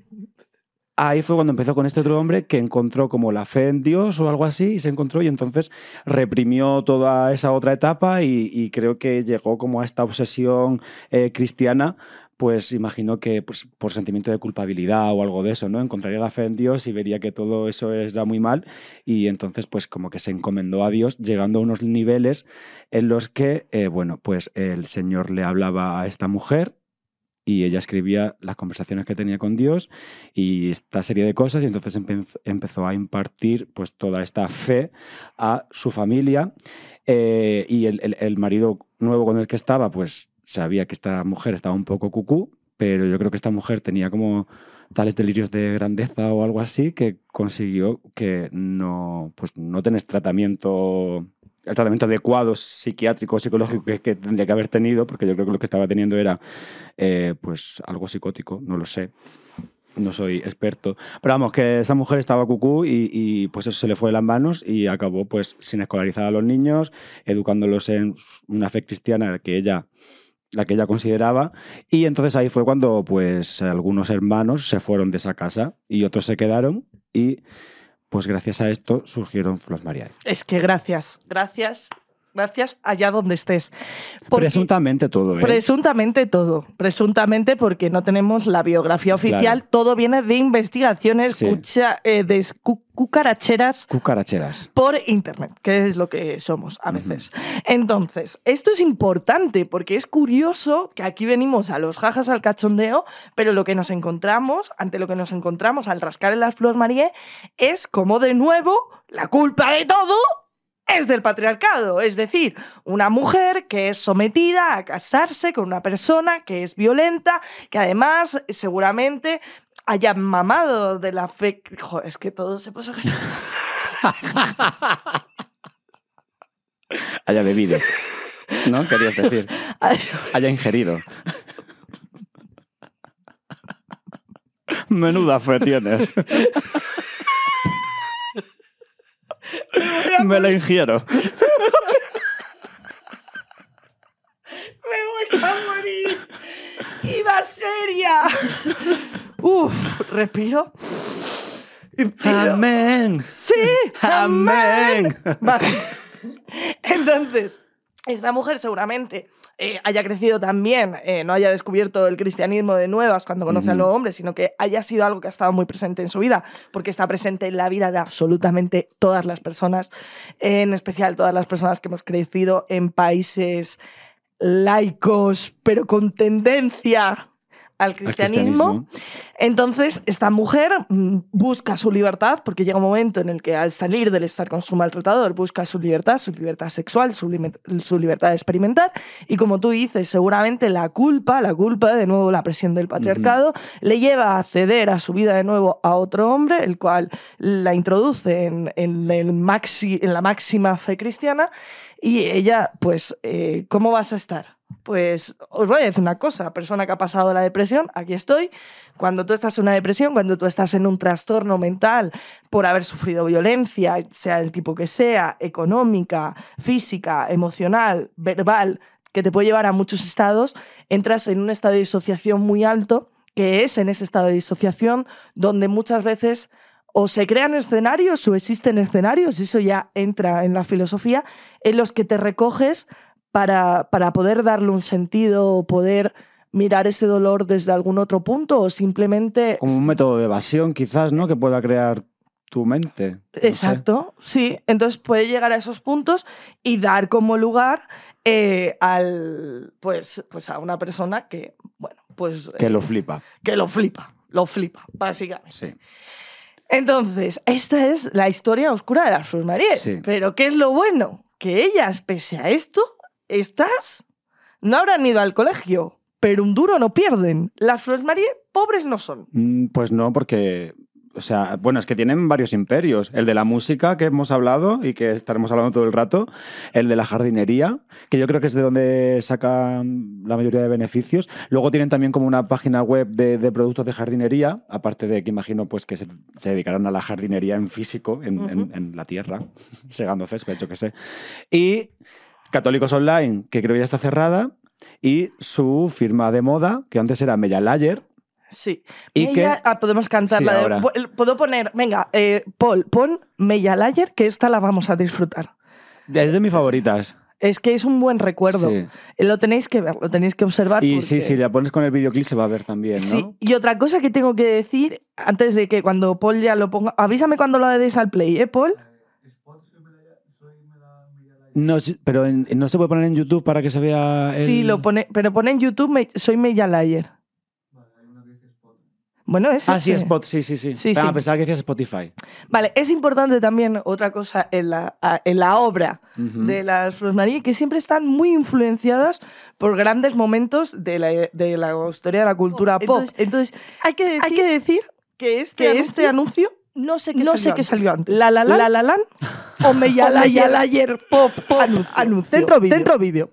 ahí fue cuando empezó con este otro hombre que encontró como la fe en Dios o algo así y se encontró y entonces reprimió toda esa otra etapa y, y creo que llegó como a esta obsesión eh, cristiana pues imagino que pues, por sentimiento de culpabilidad o algo de eso, ¿no? Encontraría la fe en Dios y vería que todo eso era muy mal y entonces pues como que se encomendó a Dios llegando a unos niveles en los que, eh, bueno, pues el Señor le hablaba a esta mujer y ella escribía las conversaciones que tenía con Dios y esta serie de cosas y entonces empe- empezó a impartir pues toda esta fe a su familia eh, y el- el marido nuevo con el que estaba pues sabía que esta mujer estaba un poco cucú pero yo creo que esta mujer tenía como tales delirios de grandeza o algo así que consiguió que no pues no tenés tratamiento el tratamiento adecuado psiquiátrico psicológico que, que tendría que haber tenido porque yo creo que lo que estaba teniendo era eh, pues algo psicótico, no lo sé. No soy experto. Pero vamos, que esa mujer estaba cucú y, y, pues eso se le fue de las manos y acabó pues sin escolarizar a los niños, educándolos en una fe cristiana que ella la que ella consideraba y entonces ahí fue cuando pues algunos hermanos se fueron de esa casa y otros se quedaron y pues gracias a esto surgieron Flos Mariae. Es que gracias, gracias, gracias allá donde estés. Porque- Presuntamente todo, ¿eh? Presuntamente todo. Presuntamente porque no tenemos la biografía oficial. Claro. Todo viene de investigaciones Sí. cucha- eh, de cu- cucaracheras Cucaracheras. por internet, que es lo que somos a veces. Entonces, esto es importante porque es curioso que aquí venimos a los jajas al cachondeo, pero lo que nos encontramos, ante lo que nos encontramos al rascar en las Flor Marie, es como de nuevo la culpa de todo es del patriarcado, es decir, una mujer que es sometida a casarse con una persona que es violenta, que además seguramente haya mamado de la fe. Joder, es que todo se puso. Haya bebido. ¿No? Querías decir. Haya ingerido. Menuda fe tienes. Me la ingiero. ¡Me voy a morir! ¡Iba seria! Uf, respiro. Amén. Sí, Amén. Vale. Entonces, esta mujer seguramente eh, haya crecido también, eh, no haya descubierto el cristianismo de nuevas cuando conoce al Ujú. nuevo hombre, sino que haya sido algo que ha estado muy presente en su vida, porque está presente en la vida de absolutamente todas las personas, en especial todas las personas que hemos crecido en países laicos, pero con tendencia al cristianismo. Entonces, esta mujer mm, busca su libertad, porque llega un momento en el que al salir del estar con su maltratador, busca su libertad, su libertad sexual, su, su libertad de experimentar. Y como tú dices, seguramente la culpa, la culpa, de nuevo la presión del patriarcado, le lleva a ceder a su vida de nuevo a otro hombre, el cual la introduce en, en el maxi, en la máxima fe cristiana. Y ella, pues, eh, ¿cómo vas a estar? Pues os voy a decir una cosa, persona que ha pasado la depresión, aquí estoy. Cuando tú estás en una depresión, cuando tú estás en un trastorno mental por haber sufrido violencia, sea el tipo que sea, económica, física, emocional, verbal, que te puede llevar a muchos estados, entras en un estado de disociación muy alto, que es en ese estado de disociación donde muchas veces o se crean escenarios o existen escenarios, eso ya entra en la filosofía, en los que te recoges para, para poder darle un sentido o poder mirar ese dolor desde algún otro punto o simplemente... Como un método de evasión, quizás, ¿no? Que pueda crear tu mente. No sé. Exacto, sí. Entonces puede llegar a esos puntos y dar como lugar eh, al, pues, pues a una persona que, bueno, pues Que eh, lo flipa. que lo flipa, lo flipa, básicamente. Sí. Entonces, esta es la historia oscura de las Flor Marie. Sí. Pero ¿qué es lo bueno? Que ellas, pese a esto, estas no habrán ido al colegio, pero un duro no pierden. Las Flores Marie pobres no son. Mm, Pues no, porque. O sea, bueno, es que tienen varios imperios. El de la música que hemos hablado y que estaremos hablando todo el rato. El de la jardinería, que yo creo que es de donde sacan la mayoría de beneficios. Luego tienen también como una página web de, de productos de jardinería, aparte de que imagino pues que se, se dedicarán a la jardinería en físico, en, en- Ujú. en la tierra, segando césped, yo qué sé. Y Católicos Online, que creo que ya está cerrada, y su firma de moda, que antes era Mella Layer, Sí. Y Mella- que- ah, podemos cantar Sí, ahora. pu- Puedo poner, venga, eh, Paul, pon Mella Layer, que esta la vamos a disfrutar. es de mis favoritas. Es que es un buen recuerdo. Sí. Eh, Lo tenéis que ver, lo tenéis que observar. Y porque- sí, si la pones con el videoclip se va a ver también, ¿no? Sí, y otra cosa que tengo que decir, antes de que cuando Paul ya lo ponga, avísame cuando lo des al play, ¿eh, Paul? No, pero en- no se puede poner en YouTube para que se vea. El... Sí, lo pone, pero pone en YouTube, me- soy Mella Layer. Bueno, es Ah, sí, ese. Spot, sí, sí, sí. Sí, ah, sí. pensaba que decías Spotify. Vale, es importante también otra cosa en la, en la obra de las Flores María, que siempre están muy influenciadas por grandes momentos de la, de la historia de la cultura pop. Entonces, hay, que decir, hay que decir que este, anuncio- este anuncio no sé qué, no salió, sé qué antes. salió antes. La La Land, la, la Land o Mella Mella Layer Pop, pop Anuncio. anuncio. Dentro vídeo. Dentro vídeo.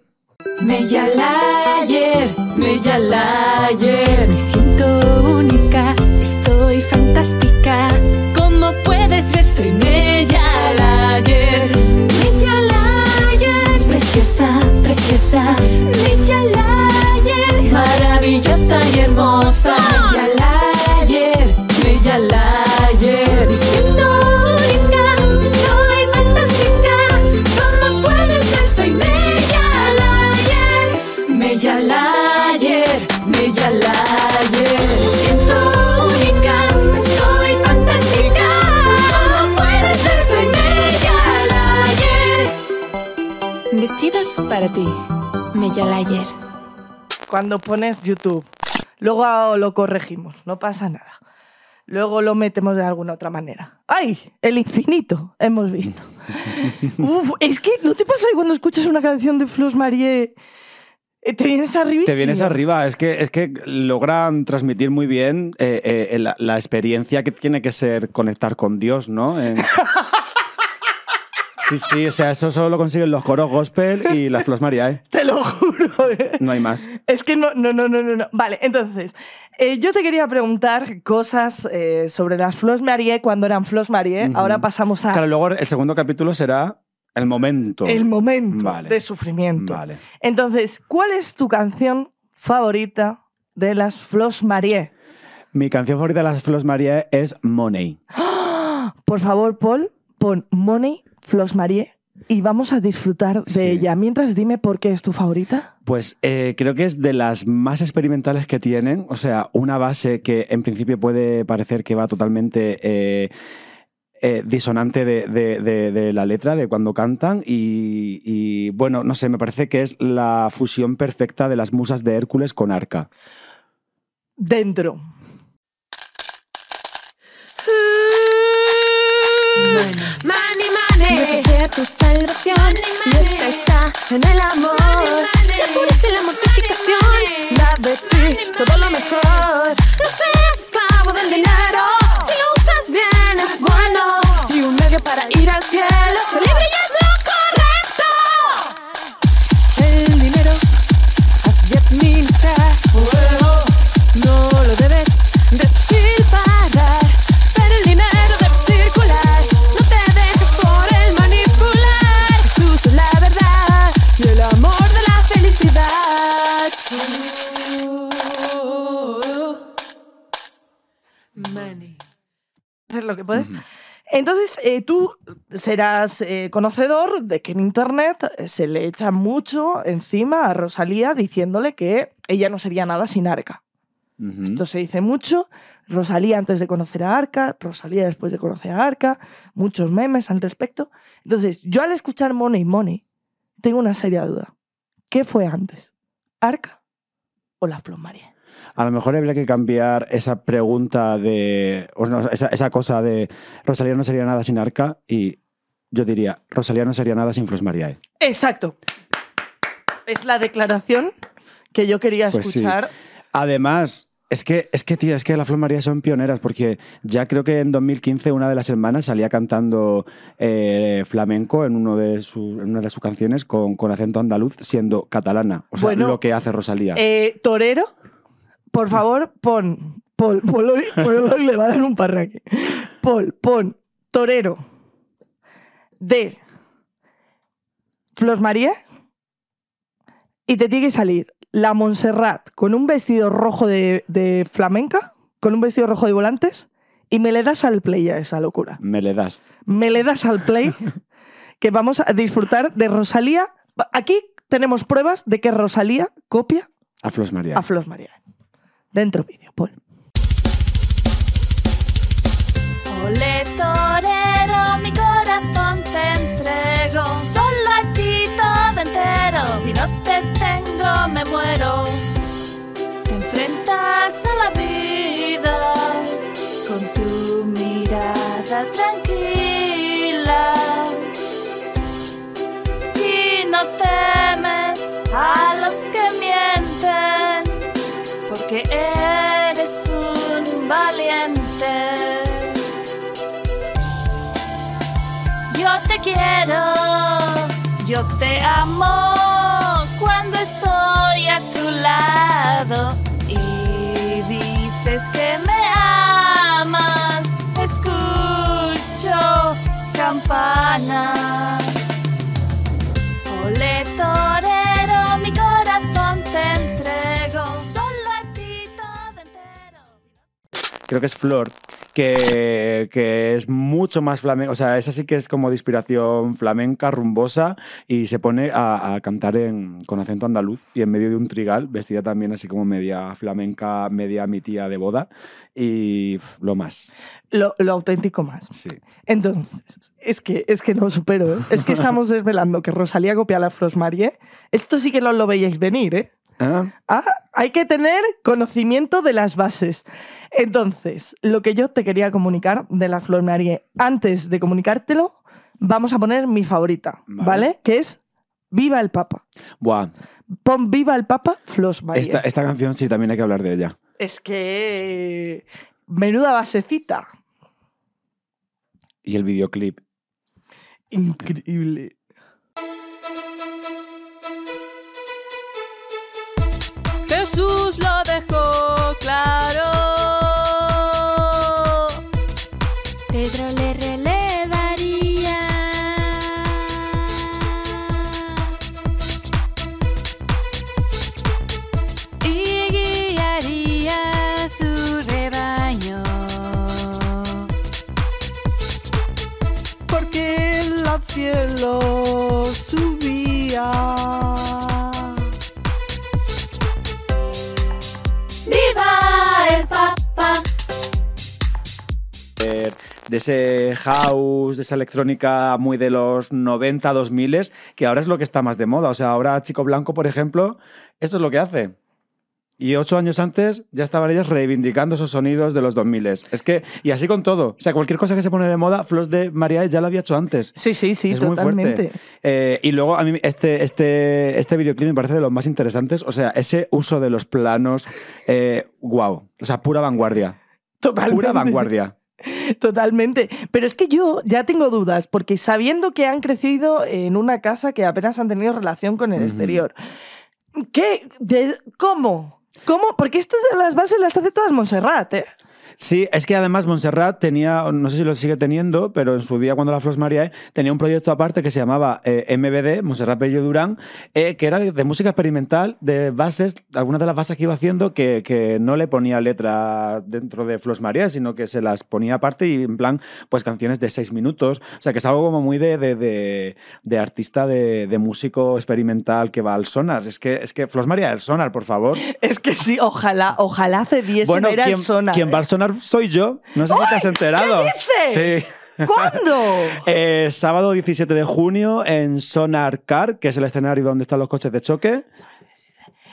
Mella Layer, Mella Layer. Me siento única, estoy fantástica. Como puedes ver, soy Mella Layer. Mella Layer, preciosa, preciosa. Mella Layer, maravillosa Mella Layer. Cuando pones YouTube, luego lo corregimos, no pasa nada. Luego lo metemos de alguna otra manera. ¡Ay! El infinito, hemos visto. Uf, es que ¿no te pasa que cuando escuchas una canción de Flos Marie eh, te vienes arriba? Te vienes arriba, es que, es que logran transmitir muy bien eh, eh, la, la experiencia que tiene que ser conectar con Dios, ¿no? En- Sí, sí, o sea, eso solo lo consiguen los coros gospel y las Flos María, ¿eh? Te lo juro. ¿eh? No hay más. Es que no, no, no, no, no. no. Vale, entonces, eh, yo te quería preguntar cosas eh, sobre las Flos Marie cuando eran Flos Marie. Ujú. Ahora pasamos a Claro, luego el segundo capítulo será el momento. el momento Vale. de sufrimiento. Vale. Entonces, ¿cuál es tu canción favorita de las Flos Marie? Mi canción favorita de las Flos María es Money. Por favor, Paul, pon Money, Flos Marie y vamos a disfrutar de Sí. ella. Mientras, dime por qué es tu favorita. Pues eh, creo que es de las más experimentales que tienen. O sea, una base que en principio puede parecer que va totalmente eh, eh, disonante de, de- de- de la letra, de cuando cantan. Y, y, bueno, no sé, me parece que es la fusión perfecta de las musas de Hércules con Arca. Dentro. Yo tu salvación y esta está en el amor. La pureza y la mortificación. Da de ti todo lo mejor. No seas esclavo del dinero. Si lo usas bien es bueno. Y un medio para ir al cielo. Libre hacer lo que puedes. Entonces, eh, tú serás eh, conocedor de que en Internet eh, se le echa mucho encima a Rosalía diciéndole que ella no sería nada sin Arca. Esto se dice mucho. Rosalía antes de conocer a Arca, Rosalía después de conocer a Arca, muchos memes al respecto. Entonces, yo al escuchar Money Money, tengo una seria duda. ¿Qué fue antes? ¿Arca o la Flor María? A lo mejor habría que cambiar esa pregunta de. o no, esa, esa cosa de Rosalía no sería nada sin Arca y yo diría Rosalía no sería nada sin Flos Mariae. Exacto. Es la declaración que yo quería Pues sí. escuchar. Además, es que, es que, tía, es que las Flos María son pioneras porque ya creo que en 2015 una de las hermanas salía cantando eh, flamenco en, uno de su- en una de sus canciones con, con acento andaluz siendo catalana. O sea, Bueno, lo que hace Rosalía. Eh, torero, por favor, pon. Paul, Paul, Paul hoy le va a dar un parraque. Paul, pon torero de Flos María y te tiene que salir la Montserrat con un vestido rojo de, de flamenca, con un vestido rojo de volantes, y me le das al play a esa locura. Me le das. Me le das al play, que vamos a disfrutar de Rosalía. Aquí tenemos pruebas de que Rosalía copia A Flos María. a Flos María. Dentro vídeo, Paul. Ole torero, mi corazón te entrego. Solo a ti todo entero. Si no te tengo, me muero. Te enfrentas a la vida con tu mirada tranquila. Y no temes a los que porque eres un valiente. Yo te quiero, yo te amo cuando estoy a tu lado y dices que me amas. Escucho campanas. Ole Creo que es Flor, que, que es mucho más flamenca. O sea, esa sí que es como de inspiración flamenca, rumbosa, y se pone a, a cantar en, con acento andaluz y en medio de un trigal, vestida también así como media flamenca, media mi tía de boda, y lo más. Lo, lo auténtico más. Sí. Entonces, es que, es que no supero. ¿eh? Es que estamos desvelando que Rosalía copia a la Flos Marie. Esto sí que no lo veíais venir, ¿eh? Ah, Ah, hay que tener conocimiento de las bases. Entonces, lo que yo te quería comunicar de la Flor Marie, antes de comunicártelo, vamos a poner mi favorita, ¿vale? Vale. Que es Viva el Papa. buah. Pon Viva el Papa, Flos Marie. Esta, esta canción sí también hay que hablar de ella. Es que... Menuda basecita. Y el videoclip. Increíble. Jesús lo dejó de ese house, de esa electrónica muy de los 90, 2000, que ahora es lo que está más de moda. O sea, ahora Chico Blanco, por ejemplo, esto es lo que hace. Y ocho años antes ya estaban ellas reivindicando esos sonidos de los 2000. Es que, y así con todo. O sea, cualquier cosa que se pone de moda, Flos de María ya lo había hecho antes. Sí, sí, sí, es muy totalmente. fuerte. Eh, y luego a mí este, este, este videoclip me parece de los más interesantes. O sea, ese uso de los planos, eh, wow. O sea, pura vanguardia. Totalmente. Pura vanguardia. Totalmente. Pero es que yo ya tengo dudas, porque sabiendo que han crecido en una casa que apenas han tenido relación con el exterior, ¿qué? De- ¿Cómo? ¿Cómo? Porque estas las bases las hace todas Montserrat, ¿eh? Sí, es que además Montserrat tenía, no sé si lo sigue teniendo, pero en su día cuando la Flos María tenía un proyecto aparte que se llamaba eh, MBD, Montserrat Bello Durán, eh, que era de, de música experimental, de bases, algunas de las bases que iba haciendo que, que no le ponía letra dentro de Flos María, sino que se las ponía aparte y en plan, pues canciones de seis minutos. O sea, que es algo como muy de, de, de- de artista, de, de músico experimental que va al sonar. Es que, es que Flos María, el sonar, por favor. Es que sí, ojalá, ojalá Bueno, quien, sonar. quien ¿eh? va al sonar soy yo. No sé si te has enterado. dices? Sí. ¿Cuándo? Eh, sábado 17 de junio en Sonar Car, que es el escenario donde están los coches de choque,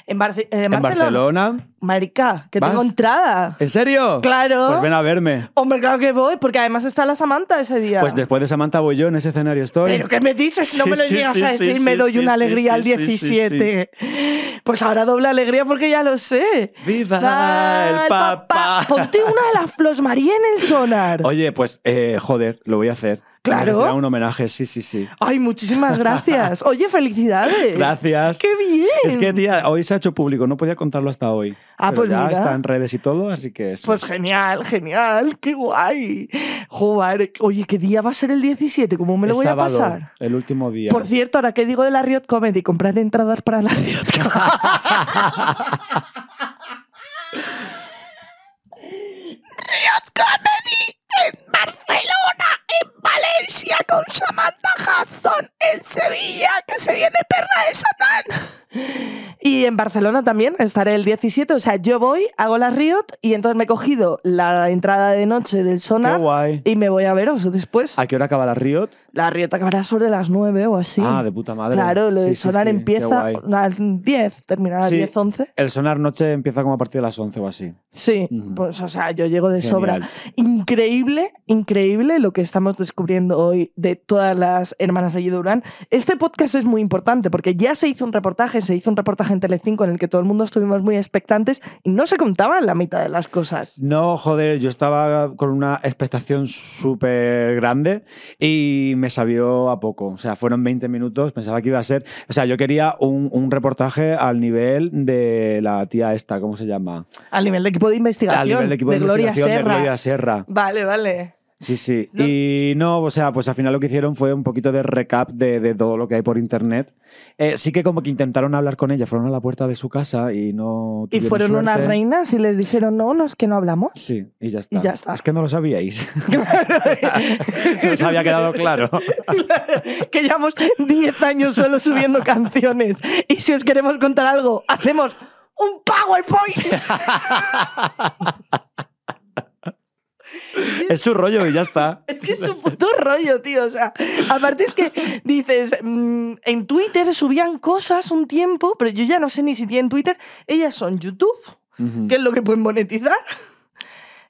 En, Barce- en en Barcelona. Barcelona. Marica, que ¿Vas? tengo entrada. ¿En serio? Claro. Pues ven a verme. Hombre, claro que voy, porque además está la Samantha ese día. Pues después de Samantha voy yo en ese escenario estoy. ¿Pero qué me dices? No me lo sí, llegas sí, a decir, sí, me doy una alegría al sí, sí, 17. Pues ahora doble alegría porque ya lo sé. ¡Viva Va el Papa! Ponte una de las Flos María en el sonar. Oye, pues, eh, joder, lo voy a hacer. Claro. Será un homenaje, sí, sí, sí. Ay, muchísimas gracias. Oye, felicidades. Gracias. ¡Qué bien! Es que, tía, hoy se ha hecho público, no podía contarlo hasta hoy. Ah, Pero pues ya mira. está en redes y todo, así que eso. Pues genial, genial, qué guay. Joder, oye, ¿qué día va a ser el 17? ¿Cómo me lo Es voy sábado, a pasar? El último día. Por cierto, ahora que digo de la Riot Comedy, comprar entradas para la Riot Comedy. Riot Comedy en Barcelona, en Valencia con Samantha Hudson, en Sevilla, que se viene perra de Satán. Y en Barcelona también estaré el 17. O sea, yo voy, hago la Riot y entonces me he cogido la entrada de noche del Qué Sonar guay. y me voy a veros después. ¿A qué hora acaba la Riot? La Riot acabará sobre las 9 o así. Ah, de puta madre. Claro, lo de Sí, sí, sonar sí, qué empieza guay. a las 10, terminará a las Sí. 10, 11. El sonar noche empieza como a partir de las 11 o así. Sí, Ujú. pues o sea, yo llego de sobra. Increíble, increíble lo que estamos descubriendo hoy de todas las hermanas Bellido Durán. Este podcast es muy importante porque ya se hizo un reportaje, se hizo un reportaje en Telecinco en el que todo el mundo estuvimos muy expectantes y no se contaban la mitad de las cosas. No, joder, yo estaba con una expectación súper grande y me sabió a poco. O sea, fueron 20 minutos, pensaba que iba a ser... O sea, yo quería un, un reportaje al nivel de la tía esta, ¿cómo se llama? Al nivel de equipo de investigación, Al nivel de equipo de, Gloria investigación Serra. de Gloria Serra. Vale, vale. Sí, sí. No. Y no, o sea, pues al final lo que hicieron fue un poquito de recap de, de todo lo que hay por internet. Eh, sí que como que intentaron hablar con ella, fueron a la puerta de su casa y no... Y fueron unas suerte. reinas y les dijeron, no, no, es que no hablamos. Sí, y ya está. Y ya está. Es que no lo sabíais. Nos había quedado claro. que llevamos 10 años solo subiendo canciones. Y si os queremos contar algo, hacemos un PowerPoint. es su rollo y ya está. Es que es un puto rollo, tío. O sea, aparte es que dices, mm, en Twitter subían cosas un tiempo, pero yo ya no sé ni si tienen Twitter. Ellas son YouTube, que es lo que pueden monetizar.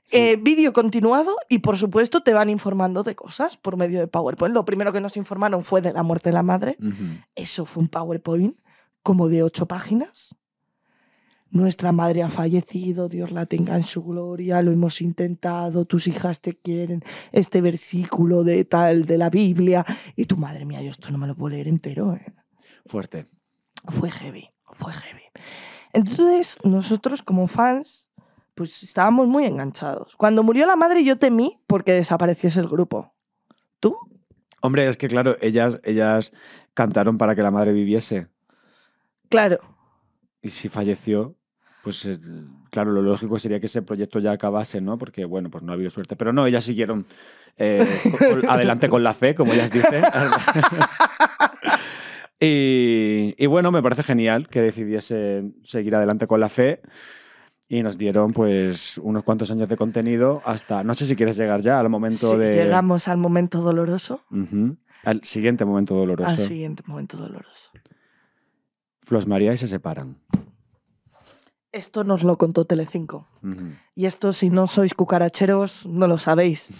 Sí. Eh, vídeo continuado y por supuesto te van informando de cosas por medio de PowerPoint. Lo primero que nos informaron fue de la muerte de la madre. Eso fue un PowerPoint como de ocho páginas. Nuestra madre ha fallecido, Dios la tenga en su gloria, lo hemos intentado, tus hijas te quieren, este versículo de tal de la Biblia. Y tu madre mía, yo esto no me lo puedo leer entero. ¿eh? Fuerte. Fue heavy, fue heavy. Entonces, nosotros como fans, pues estábamos muy enganchados. Cuando murió la madre, yo temí porque desapareciese el grupo. ¿Tú? Hombre, es que claro, ellas, ellas cantaron para que la madre viviese. Claro. Y si falleció, pues eh, claro, lo lógico sería que ese proyecto ya acabase, ¿no? Porque, bueno, pues no ha habido suerte. Pero no, ellas siguieron eh, con- adelante con la fe, como ellas dicen. y, y bueno, me parece genial que decidiese seguir adelante con la fe. Y nos dieron, pues, unos cuantos años de contenido hasta. No sé si quieres llegar ya al momento Sí, de. llegamos al momento doloroso. Al siguiente momento doloroso. al siguiente momento doloroso. Flos María y se separan. Esto nos lo contó Telecinco. Y esto, si no sois cucaracheros, no lo sabéis.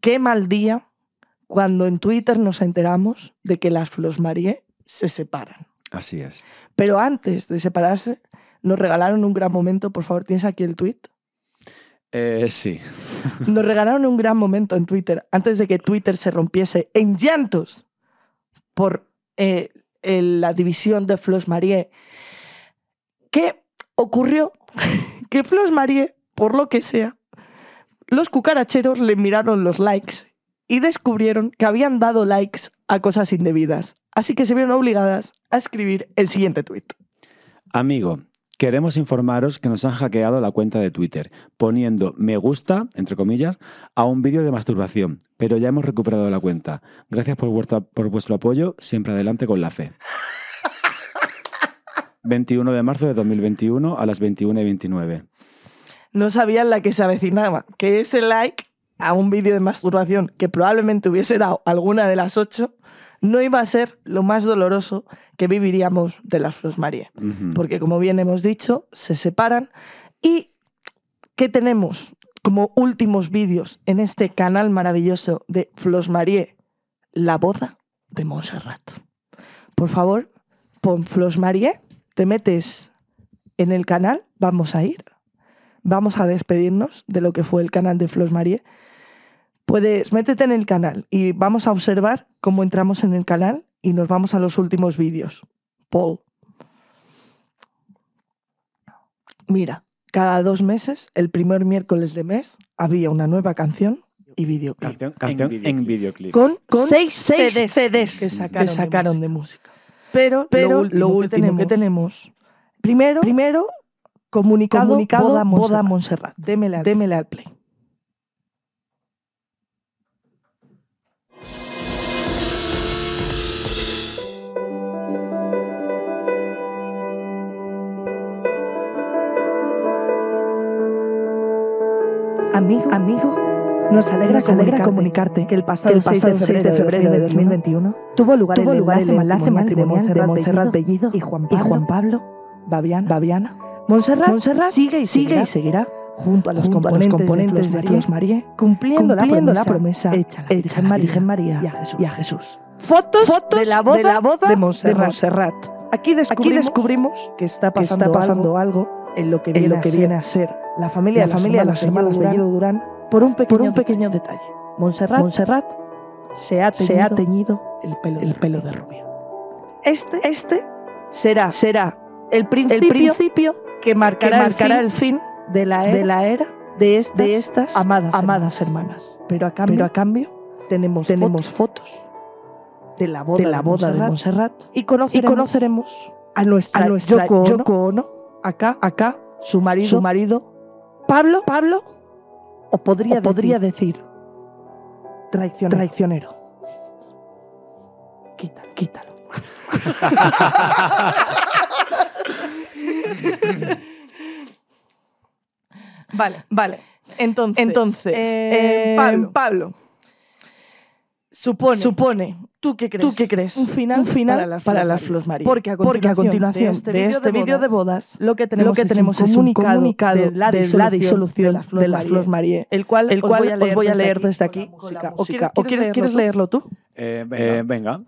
Qué mal día cuando en Twitter nos enteramos de que las Flos Marie se separan. Así es. Pero antes de separarse, nos regalaron un gran momento. Por favor, ¿tienes aquí el tweet? Eh, sí. Nos regalaron un gran momento en Twitter antes de que Twitter se rompiese en llantos por eh, el- la división de Flos Marie. ¿Qué ocurrió? que Flos Marie, por lo que sea, los cucaracheros le miraron los likes y descubrieron que habían dado likes a cosas indebidas. Así que se vieron obligadas a escribir el siguiente tweet. Amigo, queremos informaros que nos han hackeado la cuenta de Twitter, poniendo me gusta, entre comillas, a un vídeo de masturbación, pero ya hemos recuperado la cuenta. Gracias por vuestro, por vuestro apoyo, siempre adelante con la fe. 21 de marzo de 2021 a las 21 y 29. no sabían la que se avecinaba, que ese like a un vídeo de masturbación que probablemente hubiese dado alguna de las ocho, no iba a ser lo más doloroso que viviríamos de las Flos Marie. Ujú. Porque como bien hemos dicho, se separan. ¿Y qué tenemos como últimos vídeos en este canal maravilloso de Flos Marie? La boda de Montserrat. Por favor, pon Flos Marie, te metes en el canal, vamos a ir, vamos a despedirnos de lo que fue el canal de Flos Marie. Puedes, métete en el canal y vamos a observar cómo entramos en el canal y nos vamos a los últimos vídeos. Paul. Mira, cada dos meses, el primer miércoles de mes, había una nueva canción y videoclip. Canción, canción en videoclip. Con, con Seis- seis, CDs, que que sacaron sacaron, de de, música. Pero, pero lo, último, que, tenemos, primero, primero comunicado, Comunicado boda, Montserrat. Al, démele al play. Amigo, amigo, nos alegra, Nos alegra comunicarte que el pasado, que el pasado 6 de febrero de 2021 tuvo lugar, tuvo el lugar enlace el enlace matrimonial matrimonial de Bellido Bellido y Juan y Pablo. Juan. Montserrat, Montserrat sigue y sigue y seguirá junto a los junto a los componentes, componentes de Flos Marie, cumpliendo, cumpliendo la la promesa, promesa hecha, a la Virgen María, María y, a Jesús. y a Jesús. Fotos, Fotos de, la boda de la boda de de Montserrat. Montserrat. Aquí descubrimos, Aquí descubrimos que está que pasando, está pasando algo, en lo que en viene, lo que a, ser viene a ser la familia, la familia de las hermanas Bellido Durán por un pequeño, por un pequeño detalle. Montserrat, Montserrat se ha teñido, se ha teñido el pelo, el de, pelo rubio. de rubio. Este, este será, será el principio, El principio que marcará, que marcará el, fin de la era de la era de estas, de estas amadas, amadas hermanas. Pero a cambio, Pero a cambio tenemos, tenemos fotos, fotos de la boda de la boda de Montserrat, y y conoceremos, conoceremos a nuestra, a nuestra Yoko, Ono, Yoko Ono, acá, acá su marido, su marido Pablo, Pablo o podría, o podría decir, traicionero. traicionero. Quítalo, quítalo. vale, vale. Entonces, Entonces, eh, eh, Pablo, Pablo, supone, Supone, ¿tú qué crees? ¿tú qué crees? Un final, Un final para las, para Flores las María. Flores María. Porque a Porque a continuación, continuación de este vídeo de bodas, lo que tenemos, lo que es tenemos un es un comunicado, de la de disolución, la disolución de las Flores de María, el cual, el os cual voy a leer, os voy a desde leer aquí, desde aquí la la. ¿O quieres, quieres leerlo tú? Eh, eh, venga.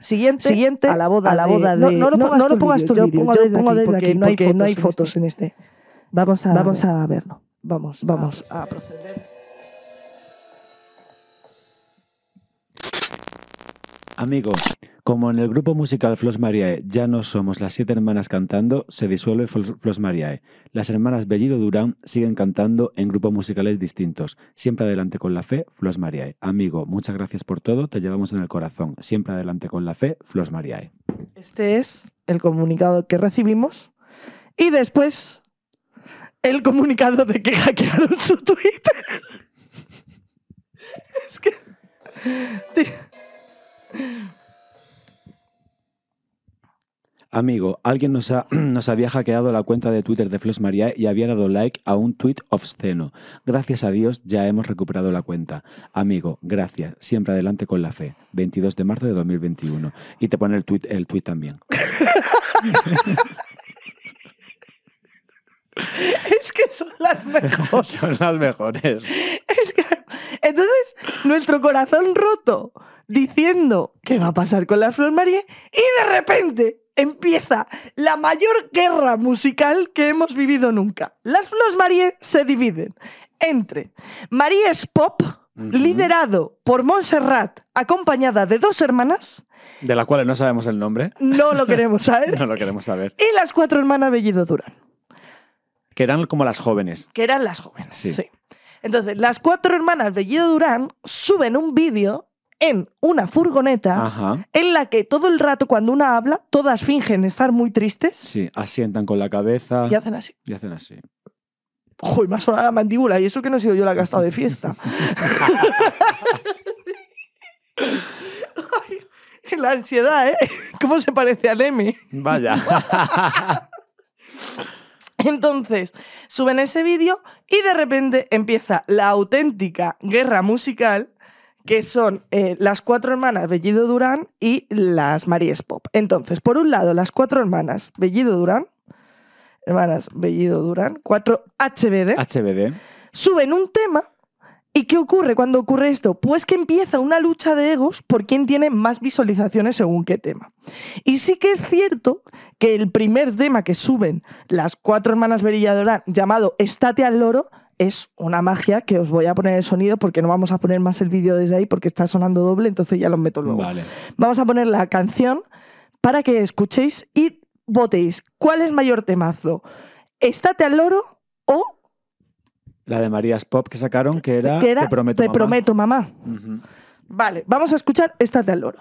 Siguiente, Siguiente a la boda a la de- boda no, de- no lo no- pongas, no tú lo pongas tú yo pongo desde aquí, porque aquí, no hay porque no hay fotos en este. Vamos a Vamos a verlo. Vamos, vamos a proceder. Amigo, como en el grupo musical Flos Mariae ya no somos las siete hermanas cantando, se disuelve Flos, Mariae. Las hermanas Bellido Durán siguen cantando en grupos musicales distintos. Siempre adelante con la fe, Flos Mariae. Amigo, muchas gracias por todo, te llevamos en el corazón. Siempre adelante con la fe, Flos Mariae. Este es el comunicado que recibimos. Y después, el comunicado de que hackearon su Twitter. es que. Amigo, alguien nos, ha- nos había hackeado la cuenta de Twitter de Flos Mariae y había dado like a un tweet obsceno. Gracias a Dios ya hemos recuperado la cuenta. Amigo, gracias. Siempre adelante con la fe. 22 de marzo de 2021. Y te pone el tweet, el tweet también. es que son las mejores. Son las mejores. Es que- entonces, nuestro corazón roto diciendo qué va a pasar con la Flor María y de repente empieza la mayor guerra musical que hemos vivido nunca. Las Flores Marie se dividen entre Marías Pop, Ujú. liderado por Montserrat, acompañada de dos hermanas, De las cuales no sabemos el nombre. no lo queremos saber, No lo queremos saber. y las cuatro hermanas Bellido Durán. Que eran como las jóvenes. que eran las jóvenes. Sí. Sí. Entonces, las cuatro hermanas Bellido Durán suben un vídeo en una furgoneta Ajá. en la que todo el rato cuando una habla, todas fingen estar muy tristes Sí, asientan con la cabeza y hacen así. y hacen así. Uy, me ha sonado la mandíbula y eso que no he sido yo la que ha estado de fiesta. Ay, la ansiedad, ¿eh? ¿Cómo se parece al M? Vaya. Entonces, suben ese vídeo y de repente empieza la auténtica guerra musical, que son eh, las cuatro hermanas Bellido Durán y las Marías Pop. Entonces, por un lado, las cuatro hermanas Bellido Durán, hermanas Bellido Durán, cuatro HBD, HBD. suben un tema. ¿Y qué ocurre cuando ocurre esto? Pues que empieza una lucha de egos por quién tiene más visualizaciones según qué tema. Y sí que es cierto que el primer tema que suben las cuatro hermanas Berilla Durán, llamado Estate al loro, es una magia que os voy a poner el sonido porque no vamos a poner más el vídeo desde ahí porque está sonando doble, entonces ya lo meto luego. Vale. Vamos a poner la canción para que escuchéis y votéis cuál es mayor temazo. ¿Estate al loro o La de Marías Pop que sacaron, que era, que era Te prometo. mamá. prometo, mamá? Ujú. Vale, vamos a escuchar Estate al loro.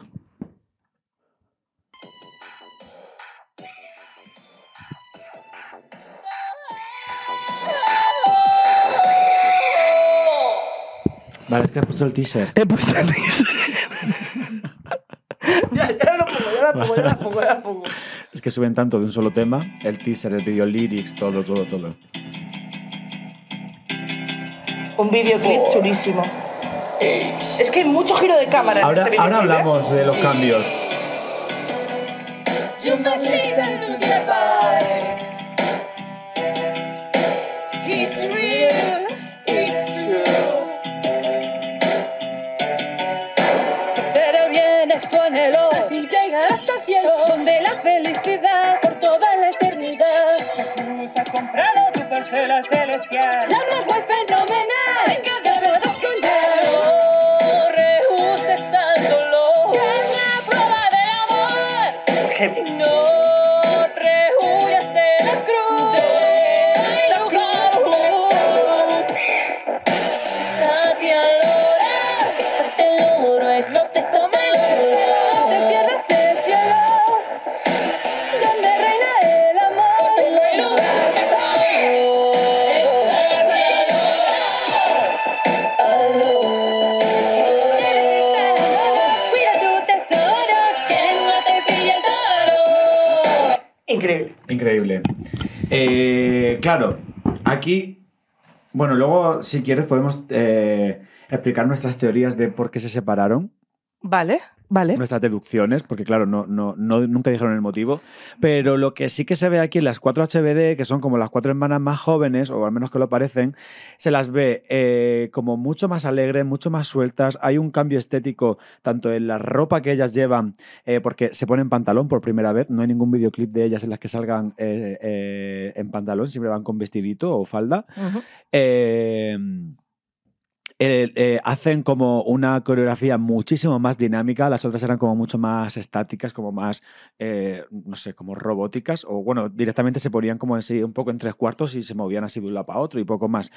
Vale, es que has puesto el teaser. He puesto el teaser. ya, ya lo pongo, ya la pongo, ya la pongo, ya la pongo. Es que suben tanto de un solo tema. El teaser, el video lyrics, todo, todo, todo. Un videoclip chulísimo. Es que hay mucho giro de cámara en Ahora, este ahora ¿eh? hablamos de los cambios. You must listen to the advice. It's real, it's true. Llegar hasta el cielo, donde la felicidad parcela celestial. La más fenomenal claro, aquí, bueno, luego si quieres podemos eh, explicar nuestras teorías de por qué se separaron, Vale, vale. nuestras deducciones, porque claro, no, no, no- nunca dijeron el motivo, pero lo que sí que se ve aquí en las cuatro HBD, que son como las cuatro hermanas más jóvenes, o al menos que lo parecen, se las ve eh, como mucho más alegres, mucho más sueltas, hay un cambio estético tanto en la ropa que ellas llevan, eh, porque se ponen pantalón por primera vez, no hay ningún videoclip de ellas en las que salgan eh, en pantalón, siempre van con vestidito o falda. Eh, eh, hacen como una coreografía muchísimo más dinámica, las otras eran como mucho más estáticas, como más, eh, no sé, como robóticas, o bueno, directamente se ponían como así un poco en tres cuartos y se movían así de un lado para otro y poco más.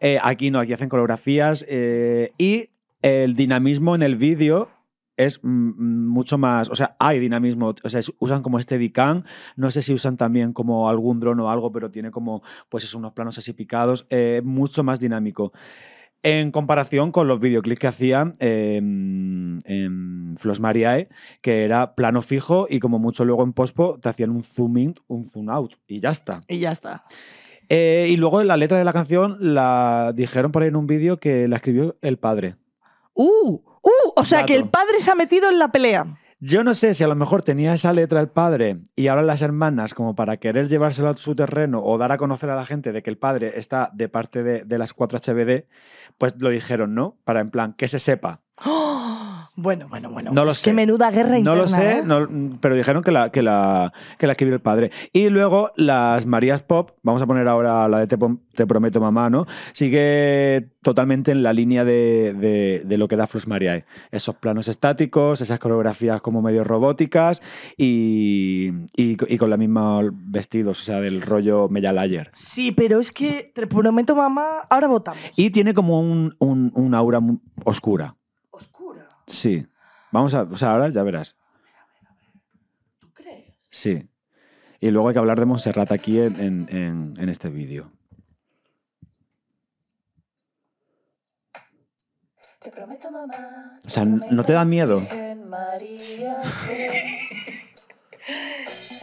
Eh, aquí no, aquí hacen coreografías y el dinamismo en el vídeo es mm, mm, mucho más, o sea, hay dinamismo, o sea, usan como este Dicam, no sé si usan también como algún dron o algo, pero tiene como, pues es unos planos así picados, mucho más dinámico. En comparación con los videoclips que hacían en, en Flos Mariae, que era plano fijo y como mucho luego en pospo te hacían un zoom in, un zoom out y ya está. Y ya está. Eh, y luego la letra de la canción la dijeron por ahí en un vídeo que la escribió el padre. Uh, uh, o sea que el padre se ha metido en la pelea. Yo no sé si a lo mejor tenía esa letra el padre y ahora las hermanas como para querer llevárselo a su terreno o dar a conocer a la gente de que el padre está de parte de, las 4 HBD, pues lo dijeron, ¿no? Para en plan, que se sepa. ¡Oh! Bueno, bueno, bueno. No lo sé. Que menuda guerra interna. No lo sé, ¿eh? no- pero dijeron que la, que, la, que la escribió el padre. Y luego las Marías Pop, vamos a poner ahora la de Te, Prometo Mamá, ¿no? Sigue totalmente en la línea de, de- de lo que da Flux Mariae. Esos planos estáticos, esas coreografías como medio robóticas y, y, y con la misma vestidos, o sea, del rollo Mella Layer. Sí, pero es que te prometo, mamá, ahora votamos. Y tiene como un, un, un aura oscura. Sí. Vamos a, o sea, ahora ya verás. ¿Tú crees? Sí. Y luego hay que hablar de Montserrat aquí en, en- en- en este vídeo. Te prometo, mamá. O sea, ¿no te da miedo? María.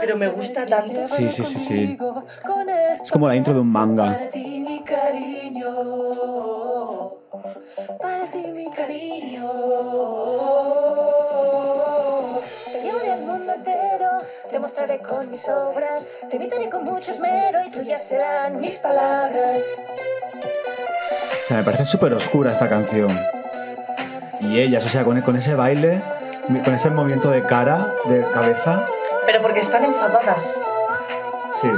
Pero me gusta tanto. Sí, sí, sí, sí. Es como la intro de un manga. Para ti, mi cariño. Para ti, mi cariño. Te llevaré al mundo entero, te mostraré con mis obras, te imitaré con mucho esmero y tuyas serán mis palabras. O sea, me parece súper oscura esta canción. Y ellas, o sea, con, con ese baile, con ese movimiento de cara, de cabeza. Pero porque están enfadadas. Sí.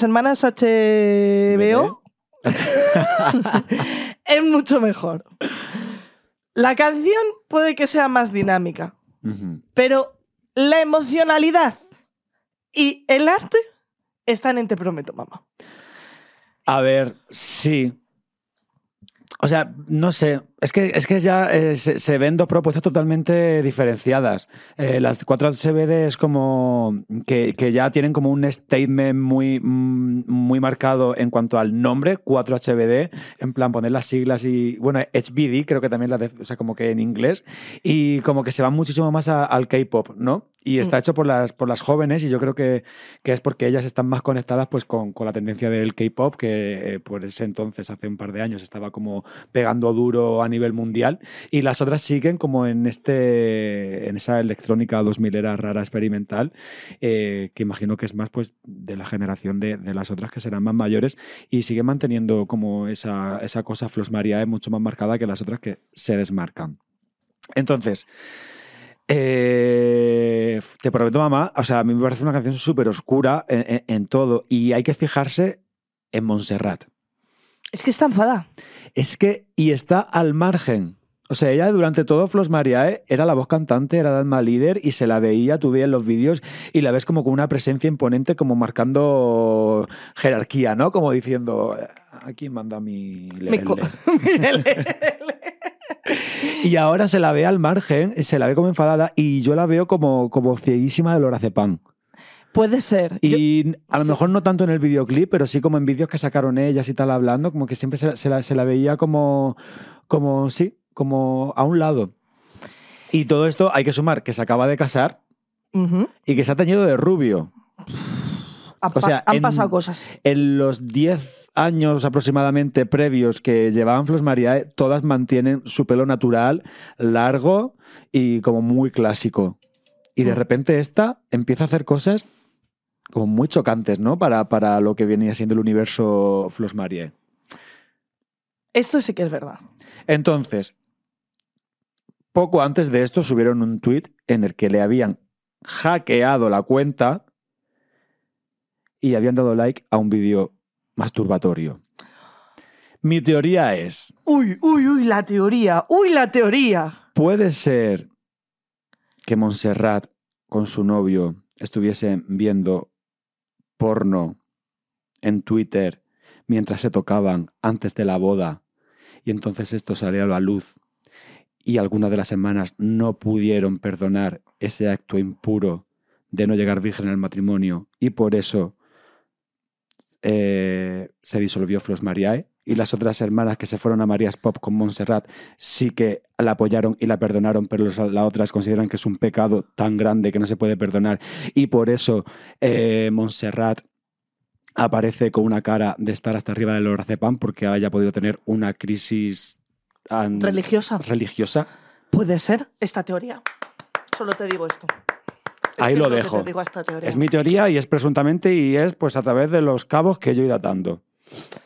Las hermanas HBO es mucho mejor. La canción puede que sea más dinámica, pero la emocionalidad y el arte están en Te Prometo, mamá. A ver, sí. O sea, no sé. Es que, es que ya eh, se, se ven dos propuestas totalmente diferenciadas. Eh, las 4HBD es como que, que ya tienen como un statement muy, mm, muy marcado en cuanto al nombre, 4HBD, en plan poner las siglas y, bueno, HBD creo que también la de, o sea, como que en inglés, y como que se van muchísimo más a- al K-pop, ¿no? Y está hecho por las, por las jóvenes y yo creo que, que es porque ellas están más conectadas pues con, con la tendencia del K-pop que eh, por ese entonces, hace un par de años, estaba como pegando duro a nivel mundial y las otras siguen como en este en esa electrónica 2000 era rara experimental eh, que imagino que es más pues de la generación de, de las otras que serán más mayores y siguen manteniendo como esa, esa cosa Flos Mariae mucho más marcada que las otras que se desmarcan. Entonces, eh, te prometo, mamá, o sea, a mí me parece una canción súper oscura en todo y hay que fijarse en Montserrat. Es que está enfadada. Es que, y está al margen. O sea, ella durante todo Flos Mariae era la voz cantante, era el alma líder y se la veía, tú veías los vídeos y la ves como con una presencia imponente, como marcando jerarquía, ¿no? Como diciendo, aquí manda mi Me co- lele". Y ahora se la ve al margen, se la ve como enfadada y yo la veo como, como cieguísima de lorazepam. Puede ser. Yo- Y a lo sí. mejor no tanto en el videoclip, pero sí como en vídeos que sacaron ellas y tal hablando, como que siempre se, se la, se la veía como, como, sí, como a un lado. Y todo esto hay que sumar que se acaba de casar y que se ha teñido de rubio. Ha O sea, han en- pasado cosas. En los 10 años aproximadamente previos que llevaban Flos Mariae, todas mantienen su pelo natural, largo y como muy clásico. Y de Mm. repente esta empieza a hacer cosas como muy chocantes, ¿no? Para, para lo que venía siendo el universo Flos Mariae. Esto sí que es verdad. Entonces, poco antes de esto subieron un tweet en el que le habían hackeado la cuenta y habían dado like a un vídeo masturbatorio. Mi teoría es, Uy, uy, uy, la teoría. Uy, la teoría. puede ser que Montserrat con su novio estuviesen viendo porno en Twitter mientras se tocaban antes de la boda y entonces esto salió a la luz y algunas de las hermanas no pudieron perdonar ese acto impuro de no llegar virgen al matrimonio y por eso eh, se disolvió Flos Mariae y las otras hermanas que se fueron a Marías Pop con Montserrat sí que la apoyaron y la perdonaron, pero los- las otras consideran que es un pecado tan grande que no se puede perdonar y por eso eh, Montserrat aparece con una cara de estar hasta arriba del lorazepam porque haya podido tener una crisis Religiosa. religiosa. Puede ser esta teoría. Solo te digo esto. Es Ahí lo dejo. te digo esta teoría. Es mi teoría y es presuntamente y es pues a través de los cabos que yo he ido atando.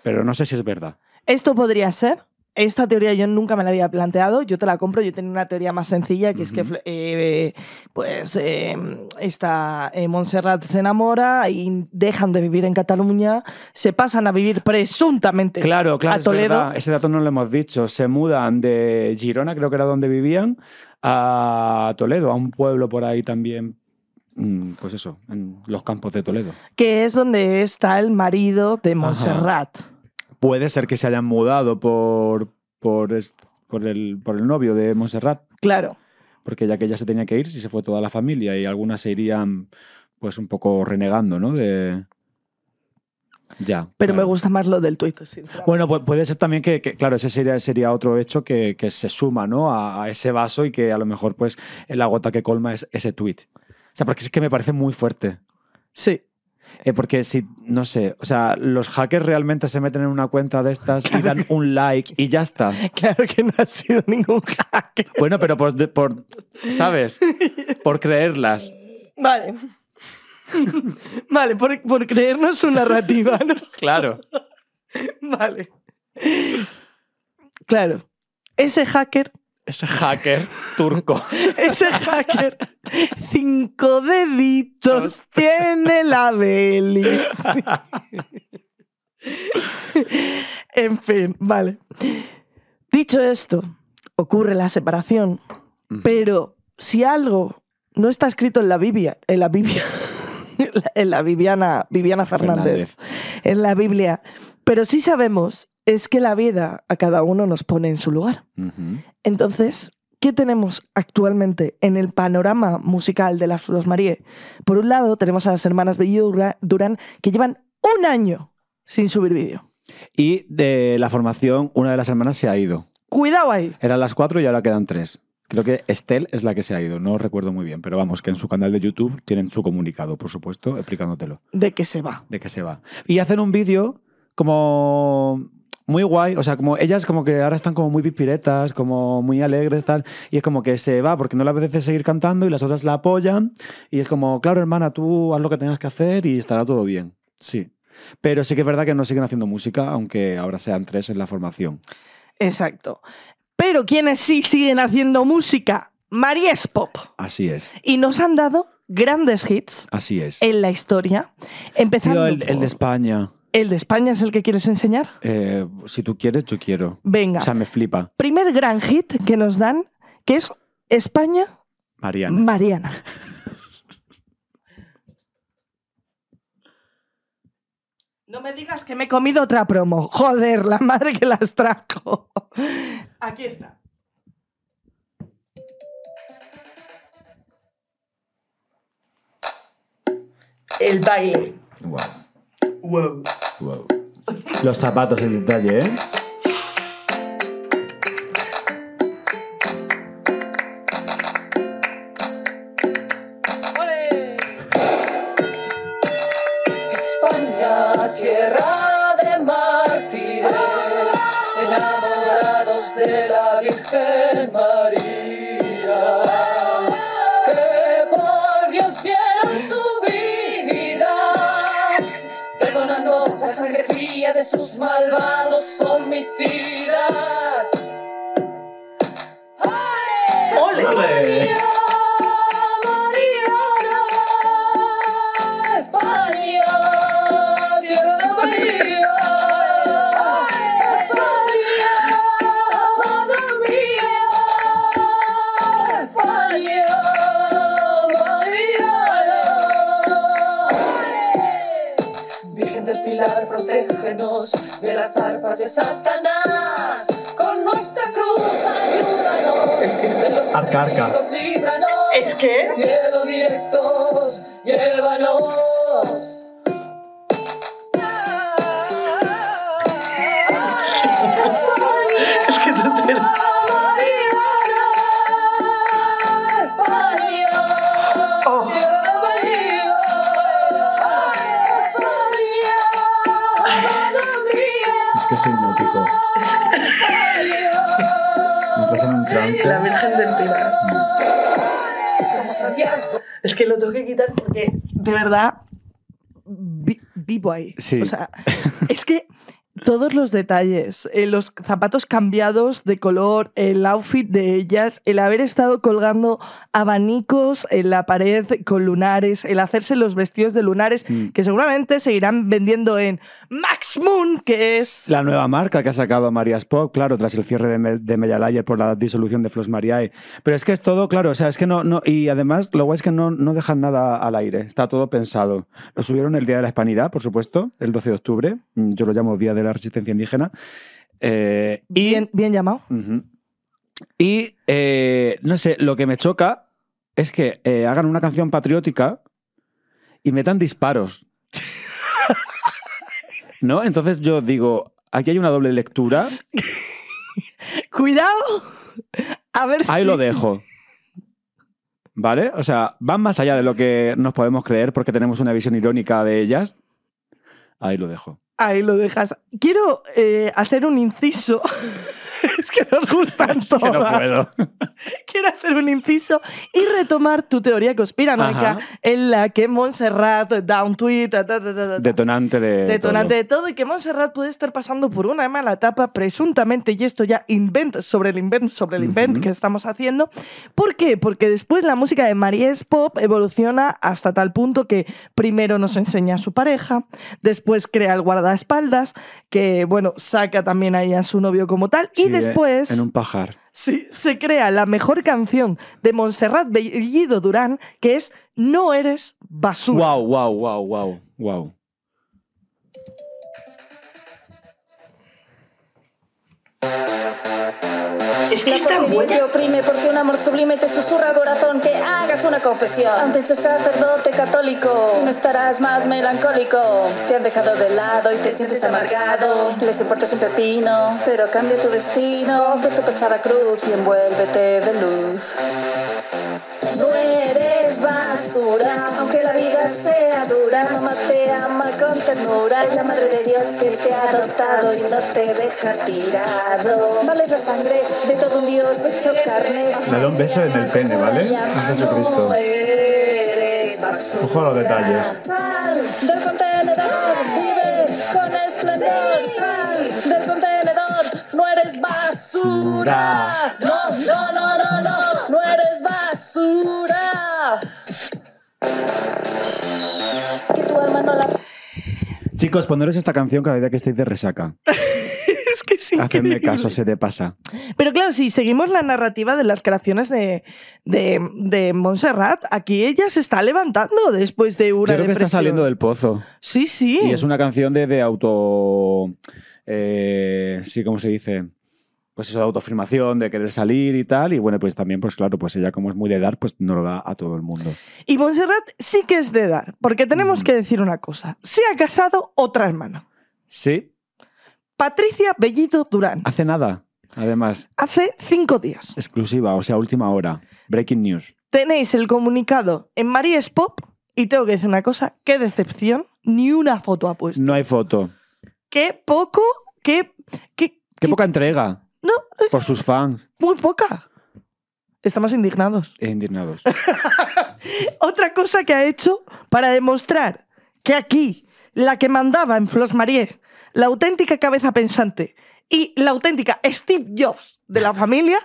Pero no sé si es verdad. Esto podría ser. Esta teoría yo nunca me la había planteado. Yo te la compro. Yo tenía una teoría más sencilla, que es que eh, pues eh, esta eh, Montserrat se enamora y dejan de vivir en Cataluña, se pasan a vivir presuntamente Claro, claro, a Toledo. Ese dato no lo hemos dicho. Se mudan de Girona, creo que era donde vivían, a Toledo, a un pueblo por ahí también. Mm, Pues eso, en los campos de Toledo. que es donde está el marido de Montserrat. Puede ser que se hayan mudado por, por, el, por el novio de Montserrat, Claro. porque ya que ella se tenía que ir, si se fue toda la familia y algunas se irían pues un poco renegando, ¿no? De... Ya. Pero me gusta más lo del tuit, sinceramente. Bueno, pu- puede ser también que, que, claro, ese sería, sería otro hecho que, que se suma ¿no? a, a ese vaso y que a lo mejor pues la gota que colma es ese tweet. O sea, porque es que me parece muy fuerte. Sí. Eh, porque si, no sé, o sea, los hackers realmente se meten en una cuenta de estas y dan un like y ya está. Claro que no ha sido ningún hacker. Bueno, pero por, por ¿sabes? Por creerlas. Vale. Vale, por, por creernos su narrativa, ¿no? Claro. Vale. Claro. Ese hacker, Ese hacker turco. ese hacker, cinco deditos tiene la Beli. En fin, vale. Dicho esto, ocurre la separación, pero si algo no está escrito en la Biblia, en la Biblia, en la Viviana, Viviana Fernández, en la Biblia, pero sí sabemos es que la vida a cada uno nos pone en su lugar. Entonces, ¿qué tenemos actualmente en el panorama musical de las Flores Marie? Por un lado, tenemos a las hermanas Bello Dura- Durán que llevan un año sin subir vídeo. Y de la formación, una de las hermanas se ha ido. Cuidado ahí. Eran las cuatro y ahora quedan tres. Creo que Estel es la que se ha ido, no recuerdo muy bien, pero vamos, que en su canal de YouTube tienen su comunicado, por supuesto, explicándotelo, De que se va. de qué se va. Y hacen un vídeo como muy guay, o sea, como ellas como que ahora están como muy pispiretas, como muy alegres, tal, y es como que se va porque no le apetece seguir cantando y las otras la apoyan, y es como, claro, hermana, tú haz lo que tengas que hacer y estará todo bien. Sí. Pero sí que es verdad que no siguen haciendo música, aunque ahora sean tres en la formación. Exacto. Pero quienes sí siguen haciendo música, Maries Pop. Así es, Y nos han dado grandes hits así es. en la historia. Empezando Tío, el, el por- de España. ¿El de España es el que quieres enseñar? Eh, si tú quieres, yo quiero. Venga. O sea, me flipa. Primer gran hit que nos dan, que es España Mariana. Mariana. No me digas que me he comido otra promo. Joder, la madre que las trajo. Aquí está. El baile. Wow. Wow. Los zapatos en detalle, ¿eh? ¿Es que? De verdad, vi- vivo ahí. Sí. O sea, es que todos los detalles, eh, los zapatos cambiados de color, el outfit de ellas, el haber estado colgando abanicos en la pared con lunares, el hacerse los vestidos de lunares, Mm. que seguramente seguirán vendiendo en Max Moon, que es... La nueva marca que ha sacado Marias Pop, claro, tras el cierre de, Me- de Mellalayer por la disolución de Flos Mariae. Pero es que es todo, claro, o sea, es que no, no y además lo guay es que no, no dejan nada al aire, está todo pensado. Lo subieron el Día de la Hispanidad, por supuesto, el 12 de octubre, Mm, yo lo llamo Día de la Resistencia Indígena. Eh, y, Bien, bien llamado. Y, eh, no sé, lo que me choca es que eh, hagan una canción patriótica y metan disparos. ¿No? Entonces yo digo, aquí hay una doble lectura. Cuidado. A ver Ahí si... lo dejo. ¿Vale? O sea, van más allá de lo que nos podemos creer porque tenemos una visión irónica de ellas. Ahí lo dejo. Ahí lo dejas. Quiero eh, hacer un inciso. es que nos gustan todas. Que no puedo. Quiero hacer un inciso y retomar tu teoría conspiranoica Ajá. en la que Montserrat da un tuit, ta, ta, ta, ta, ta, Detonante de. detonante todo. de todo y que Montserrat puede estar pasando por una mala etapa presuntamente y esto ya sobre el invent sobre el invent que estamos haciendo ¿por qué? porque después la música de Maries Pop evoluciona hasta tal punto que primero nos enseña a su pareja después crea el guardaespaldas que bueno saca también ahí a su novio como tal y después En un pajar. Sí, se crea la mejor canción de Montserrat Bellido Durán, que es No eres basura. Wow, wow, wow, wow, wow. Es que está buena. te oprime porque un amor sublime te susurra al corazón que hagas una confesión ante ese sacerdote católico. No estarás más melancólico. Te han dejado de lado y te sientes amargado. Les importas un pepino, pero cambia tu destino. Coge tu pesada cruz y envuélvete de luz. No eres basura, aunque la vida sea dura. Mamá te ama con ternura. Es la madre de Dios que te ha adoptado y no te deja tirado. Vale la sangre de todo un Dios hecho carne. Le da un beso en el pene, ¿vale? A Jesucristo. Ojo a los detalles. Sal del contenedor, vive con esplendor. Sal del contenedor, no eres basura. No, no, no, no, no, no eres basura. Que tu alma no la Chicos, poneros esta canción cada día que estéis de resaca. es. Hacedme caso, se te pasa. Pero claro, si seguimos la narrativa de las creaciones de, de, de Montserrat, aquí ella se está levantando después de una Yo creo que está saliendo del pozo. Sí, sí. Y es una canción de, de auto. eh, sí, ¿cómo se dice? Pues eso de autoafirmación, de querer salir y tal. Y bueno, pues también, pues claro, pues ella como es muy de dar, pues no lo da a todo el mundo. Y Montserrat sí que es de dar, porque tenemos Ujú. que decir una cosa. Se ha casado otra hermana, Sí, Patricia Bellido Durán, hace nada. Además, hace cinco días. exclusiva, o sea, última hora. Breaking news. Tenéis el comunicado en Maries Pop y tengo que decir una cosa, qué decepción, ni una foto ha puesto. No hay foto. Qué poco, qué, qué, Qué poca entrega No, por sus fans muy poca. Estamos indignados. e indignados. Otra cosa que ha hecho para demostrar que aquí la que mandaba en Flos Marie, la auténtica cabeza pensante y la auténtica Steve Jobs de la familia,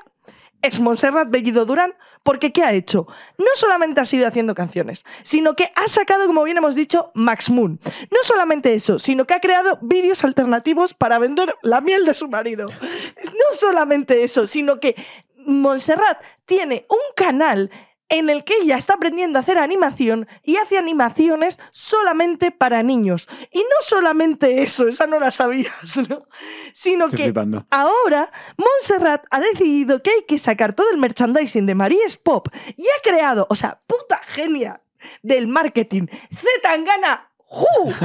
es Montserrat Bellido Durán, porque ¿qué ha hecho? No solamente ha sido haciendo canciones, sino que ha sacado, como bien hemos dicho, Max Moon. No solamente eso, sino que ha creado vídeos alternativos para vender la miel de su marido. No solamente eso, sino que Montserrat tiene un canal en el que ella está aprendiendo a hacer animación y hace animaciones solamente para niños. Y no solamente eso, esa no la sabías, ¿no? Sino Estoy que flipando. ahora Montserrat ha decidido que hay que sacar todo el merchandising de Maries Pop y ha creado, o sea, puta genia del marketing, Zetangana Hu,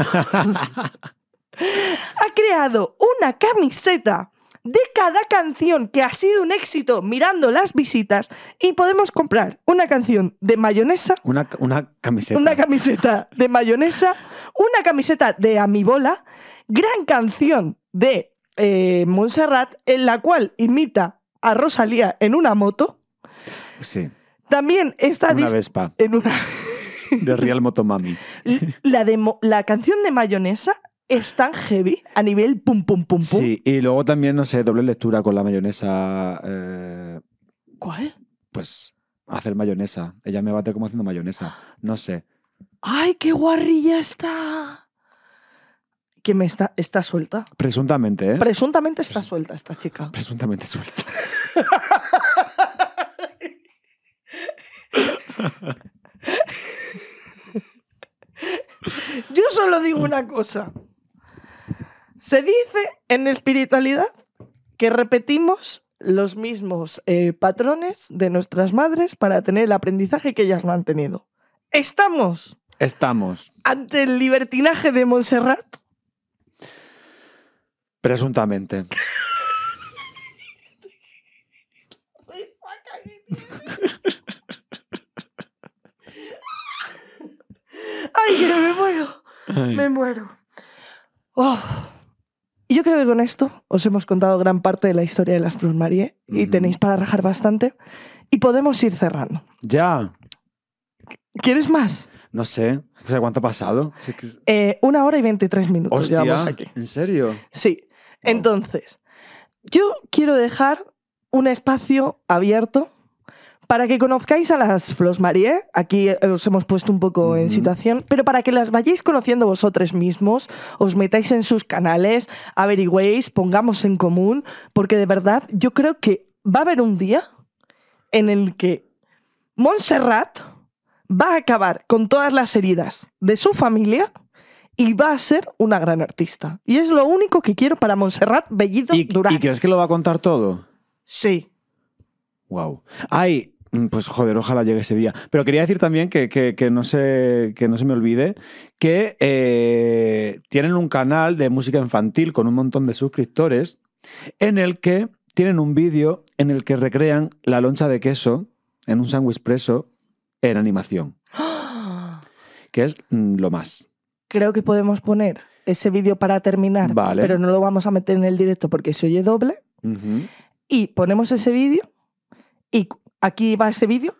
ha creado una camiseta de cada canción que ha sido un éxito mirando las visitas y podemos comprar una canción de mayonesa, Una, una camiseta. una camiseta de mayonesa, una camiseta de Amibola, gran canción de eh, Montserrat en la cual imita a Rosalía en una moto. Sí, También está una dis- Vespa en una de Real Motomami. la de la canción de mayonesa es tan heavy a nivel pum pum pum pum. Sí, y luego también, no sé, doble lectura con la mayonesa. eh, ¿Cuál? pues hacer mayonesa. Ella me bate como haciendo mayonesa. No sé. ¡Ay, qué guarrilla está! Que me está, está suelta. Presuntamente, ¿eh? Presuntamente está suelta esta chica. Presuntamente suelta. Yo solo digo una cosa. Se dice en espiritualidad que repetimos los mismos eh, patrones de nuestras madres para tener el aprendizaje que ellas no han tenido. Estamos Estamos. ante el libertinaje de Montserrat. Presuntamente. ¡Ay, que me muero! Ay. Me muero. Oh. Y Yo creo que con esto os hemos contado gran parte de la historia de las Flor Marie y tenéis para rajar bastante. Y podemos ir cerrando. Ya. ¿Quieres más? No sé. O sea, ¿cuánto ha pasado? Que Eh, una hora y 23 minutos Hostia, llevamos aquí. ¿en serio? Sí. Entonces, yo quiero dejar un espacio abierto para que conozcáis a las Flos Marie. Aquí eh, os hemos puesto un poco en situación, pero para que las vayáis conociendo vosotros mismos, os metáis en sus canales, averigüéis, pongamos en común, porque de verdad yo creo que va a haber un día en el que Montserrat va a acabar con todas las heridas de su familia y va a ser una gran artista. Y es lo único que quiero para Montserrat Bellido ¿Y, Durán. ¿Y crees que lo va a contar todo? Sí. Wow. Ay, mm, pues joder, ojalá llegue ese día. Pero quería decir también que, que- que no, se, que no se me olvide que eh, tienen un canal de música infantil con un montón de suscriptores en el que tienen un vídeo en el que recrean la loncha de queso en un sándwich preso en animación, que es mm, lo más. Creo que podemos poner ese vídeo para terminar, Vale. pero no lo vamos a meter en el directo porque se oye doble. Y ponemos ese vídeo y aquí va ese vídeo.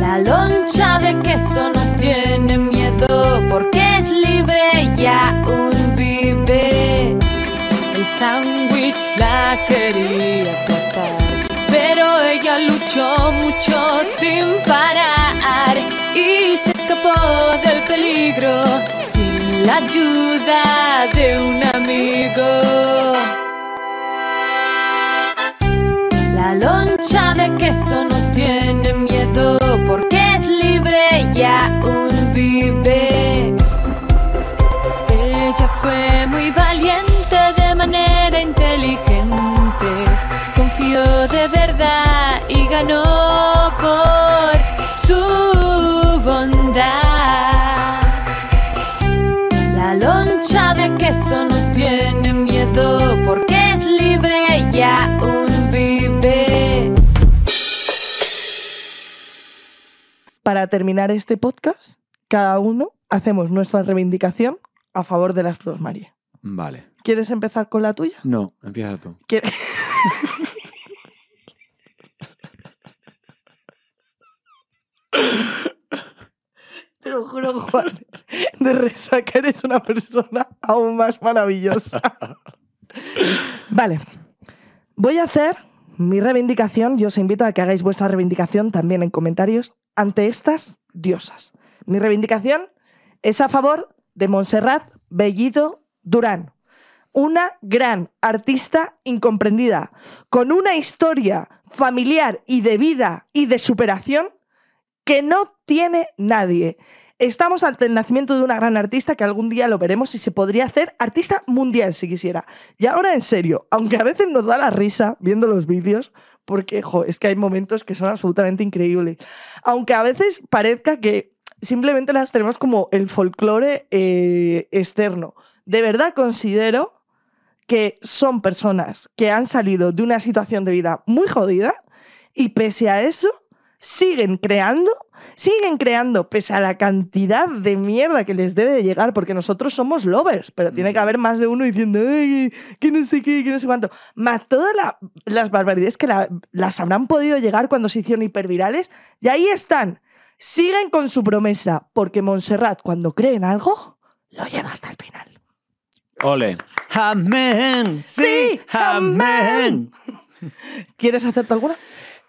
La loncha de queso no tiene miedo porque es libre, ella un vive. El sándwich la quería la ayuda de un amigo. La loncha de queso no tiene miedo porque es libre, ella un vive. Ella fue muy valiente de manera inteligente, confió de verdad y ganó Para terminar este podcast, cada uno hacemos nuestra reivindicación a favor de las Flores María. Vale. ¿Quieres empezar con la tuya? No, empieza tú. ¿Quiere- Te lo juro, Juan. De resaca eres una persona aún más maravillosa. Vale. Voy a hacer mi reivindicación. Yo os invito a que hagáis vuestra reivindicación también en comentarios ante estas diosas. Mi reivindicación es a favor de Montserrat Bellido Durán. Una gran artista incomprendida, con una historia familiar y de vida y de superación que no tiene nadie. Estamos ante el nacimiento de una gran artista que algún día lo veremos y se podría hacer artista mundial si quisiera. Y ahora en serio, aunque a veces nos da la risa viendo los vídeos, porque es que hay momentos que son absolutamente increíbles. Aunque a veces parezca que simplemente las tenemos como el folclore eh, externo. De verdad considero que son personas que han salido de una situación de vida muy jodida y pese a eso siguen creando, siguen creando pese a la cantidad de mierda que les debe de llegar, porque nosotros somos lovers, pero tiene que haber más de uno diciendo, Ay, que no sé qué, que no sé cuánto, más todas la- las barbaridades que la- las habrán podido llegar cuando se hicieron hipervirales, y ahí están, siguen con su promesa, porque Montserrat cuando cree en algo, lo lleva hasta el final. Ole. Amén. Sí, amén. ¿Quieres hacerte alguna?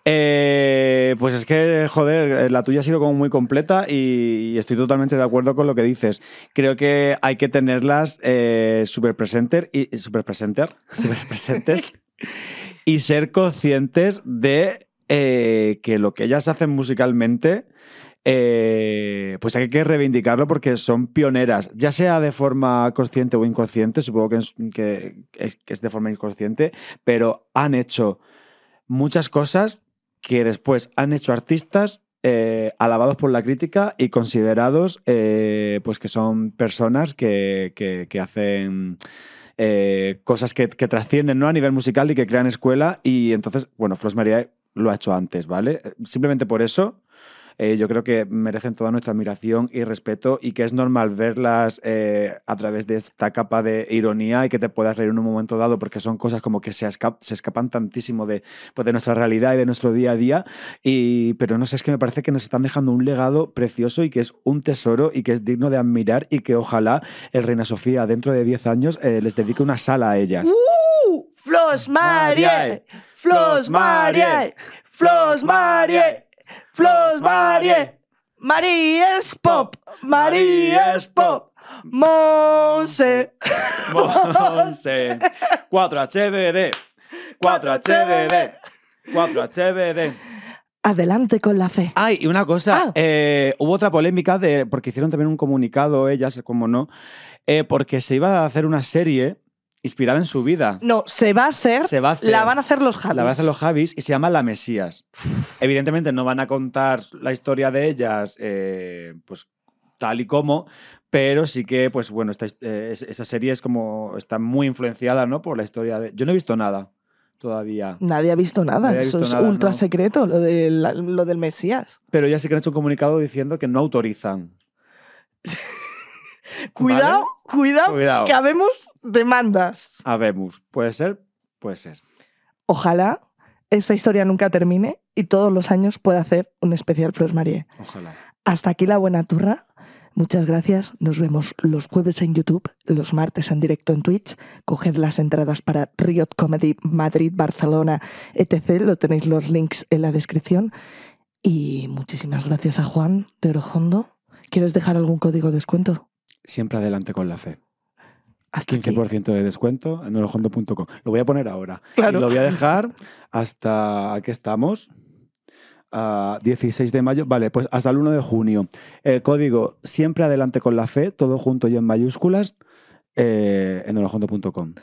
Eh, pues es que, joder, la tuya ha sido como muy completa y, y estoy totalmente de acuerdo con lo que dices. Creo que hay que tenerlas eh, presenter y presenter, súper presentes y ser conscientes de eh, que lo que ellas hacen musicalmente, eh, pues hay que reivindicarlo porque son pioneras, ya sea de forma consciente o inconsciente, supongo que es, que es- que es de forma inconsciente, pero han hecho muchas cosas que después han hecho artistas eh, alabados por la crítica y considerados eh, pues que son personas que, que- hacen eh, cosas que, trascienden ¿no? a nivel musical y que crean escuela. Y entonces, bueno, Flos María lo ha hecho antes, ¿vale? Simplemente por eso eh, yo creo que merecen toda nuestra admiración y respeto y que es normal verlas eh, a través de esta capa de ironía y que te puedas reír en un momento dado porque son cosas como que se, escap- se escapan tantísimo de, pues, de nuestra realidad y de nuestro día a día. Y, pero no sé, es que me parece que nos están dejando un legado precioso y que es un tesoro y que es digno de admirar y que ojalá el Reina Sofía dentro de 10 años eh, les dedique una sala a ellas. ¡Uh! ¡Flos Marie! ¡Flos Marie! ¡Flos Marie! ¡Flos Marie! ¡Marie es pop! ¡Marie es pop! ¡Monse! Monse. 4HBD. 4HBD. 4HBD. Adelante con la fe. Ay, y una cosa, Ah. eh, hubo otra polémica de, porque hicieron también un comunicado ellas, como no, eh, porque se iba a hacer una serie inspirada en su vida. No, se va a hacer. Se va a hacer. La van a hacer los Javis. La van a hacer los Javis y se llama La Mesías. Evidentemente no van a contar la historia de ellas, eh, pues tal y como, pero sí que, pues bueno, esta, eh, es- esa serie es como, está muy influenciada, ¿no? Por la historia de... Yo no he visto nada todavía, Nadie ha visto nada. Eso es nada, ultra no. secreto, lo, de la- lo del Mesías. pero ya sí que han hecho un comunicado diciendo que no autorizan. Cuidado, cuidado, Cuidado. que habemos demandas. Habemos. ¿Puede ser? Puede ser. Ojalá esta historia nunca termine y todos los años pueda hacer un especial Flores Marie. Ojalá. Hasta aquí la buena turra. Muchas gracias. Nos vemos los jueves en YouTube, los martes en directo en Twitch. Coged las entradas para Riot Comedy Madrid, Barcelona, etc. Lo tenéis los links en la descripción. Y muchísimas gracias a Juan de Orojondo. ¿Quieres dejar algún código de descuento? Siempre adelante con la fe. Hasta aquí. 15% de descuento en olojondo.com. Lo voy a poner ahora. Claro. Y lo voy a dejar hasta. Aquí estamos. a 16 de mayo. Vale, pues hasta el 1 de junio. El código siempre adelante con la fe, todo junto y en mayúsculas, eh, en olojondo.com.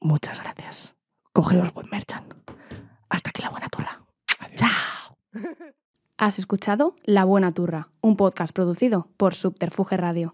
Muchas gracias. Cogeos buen merchan. Hasta aquí la buena turra. Chao. Has escuchado La Buena Turra, un podcast producido por Subterfuge Radio.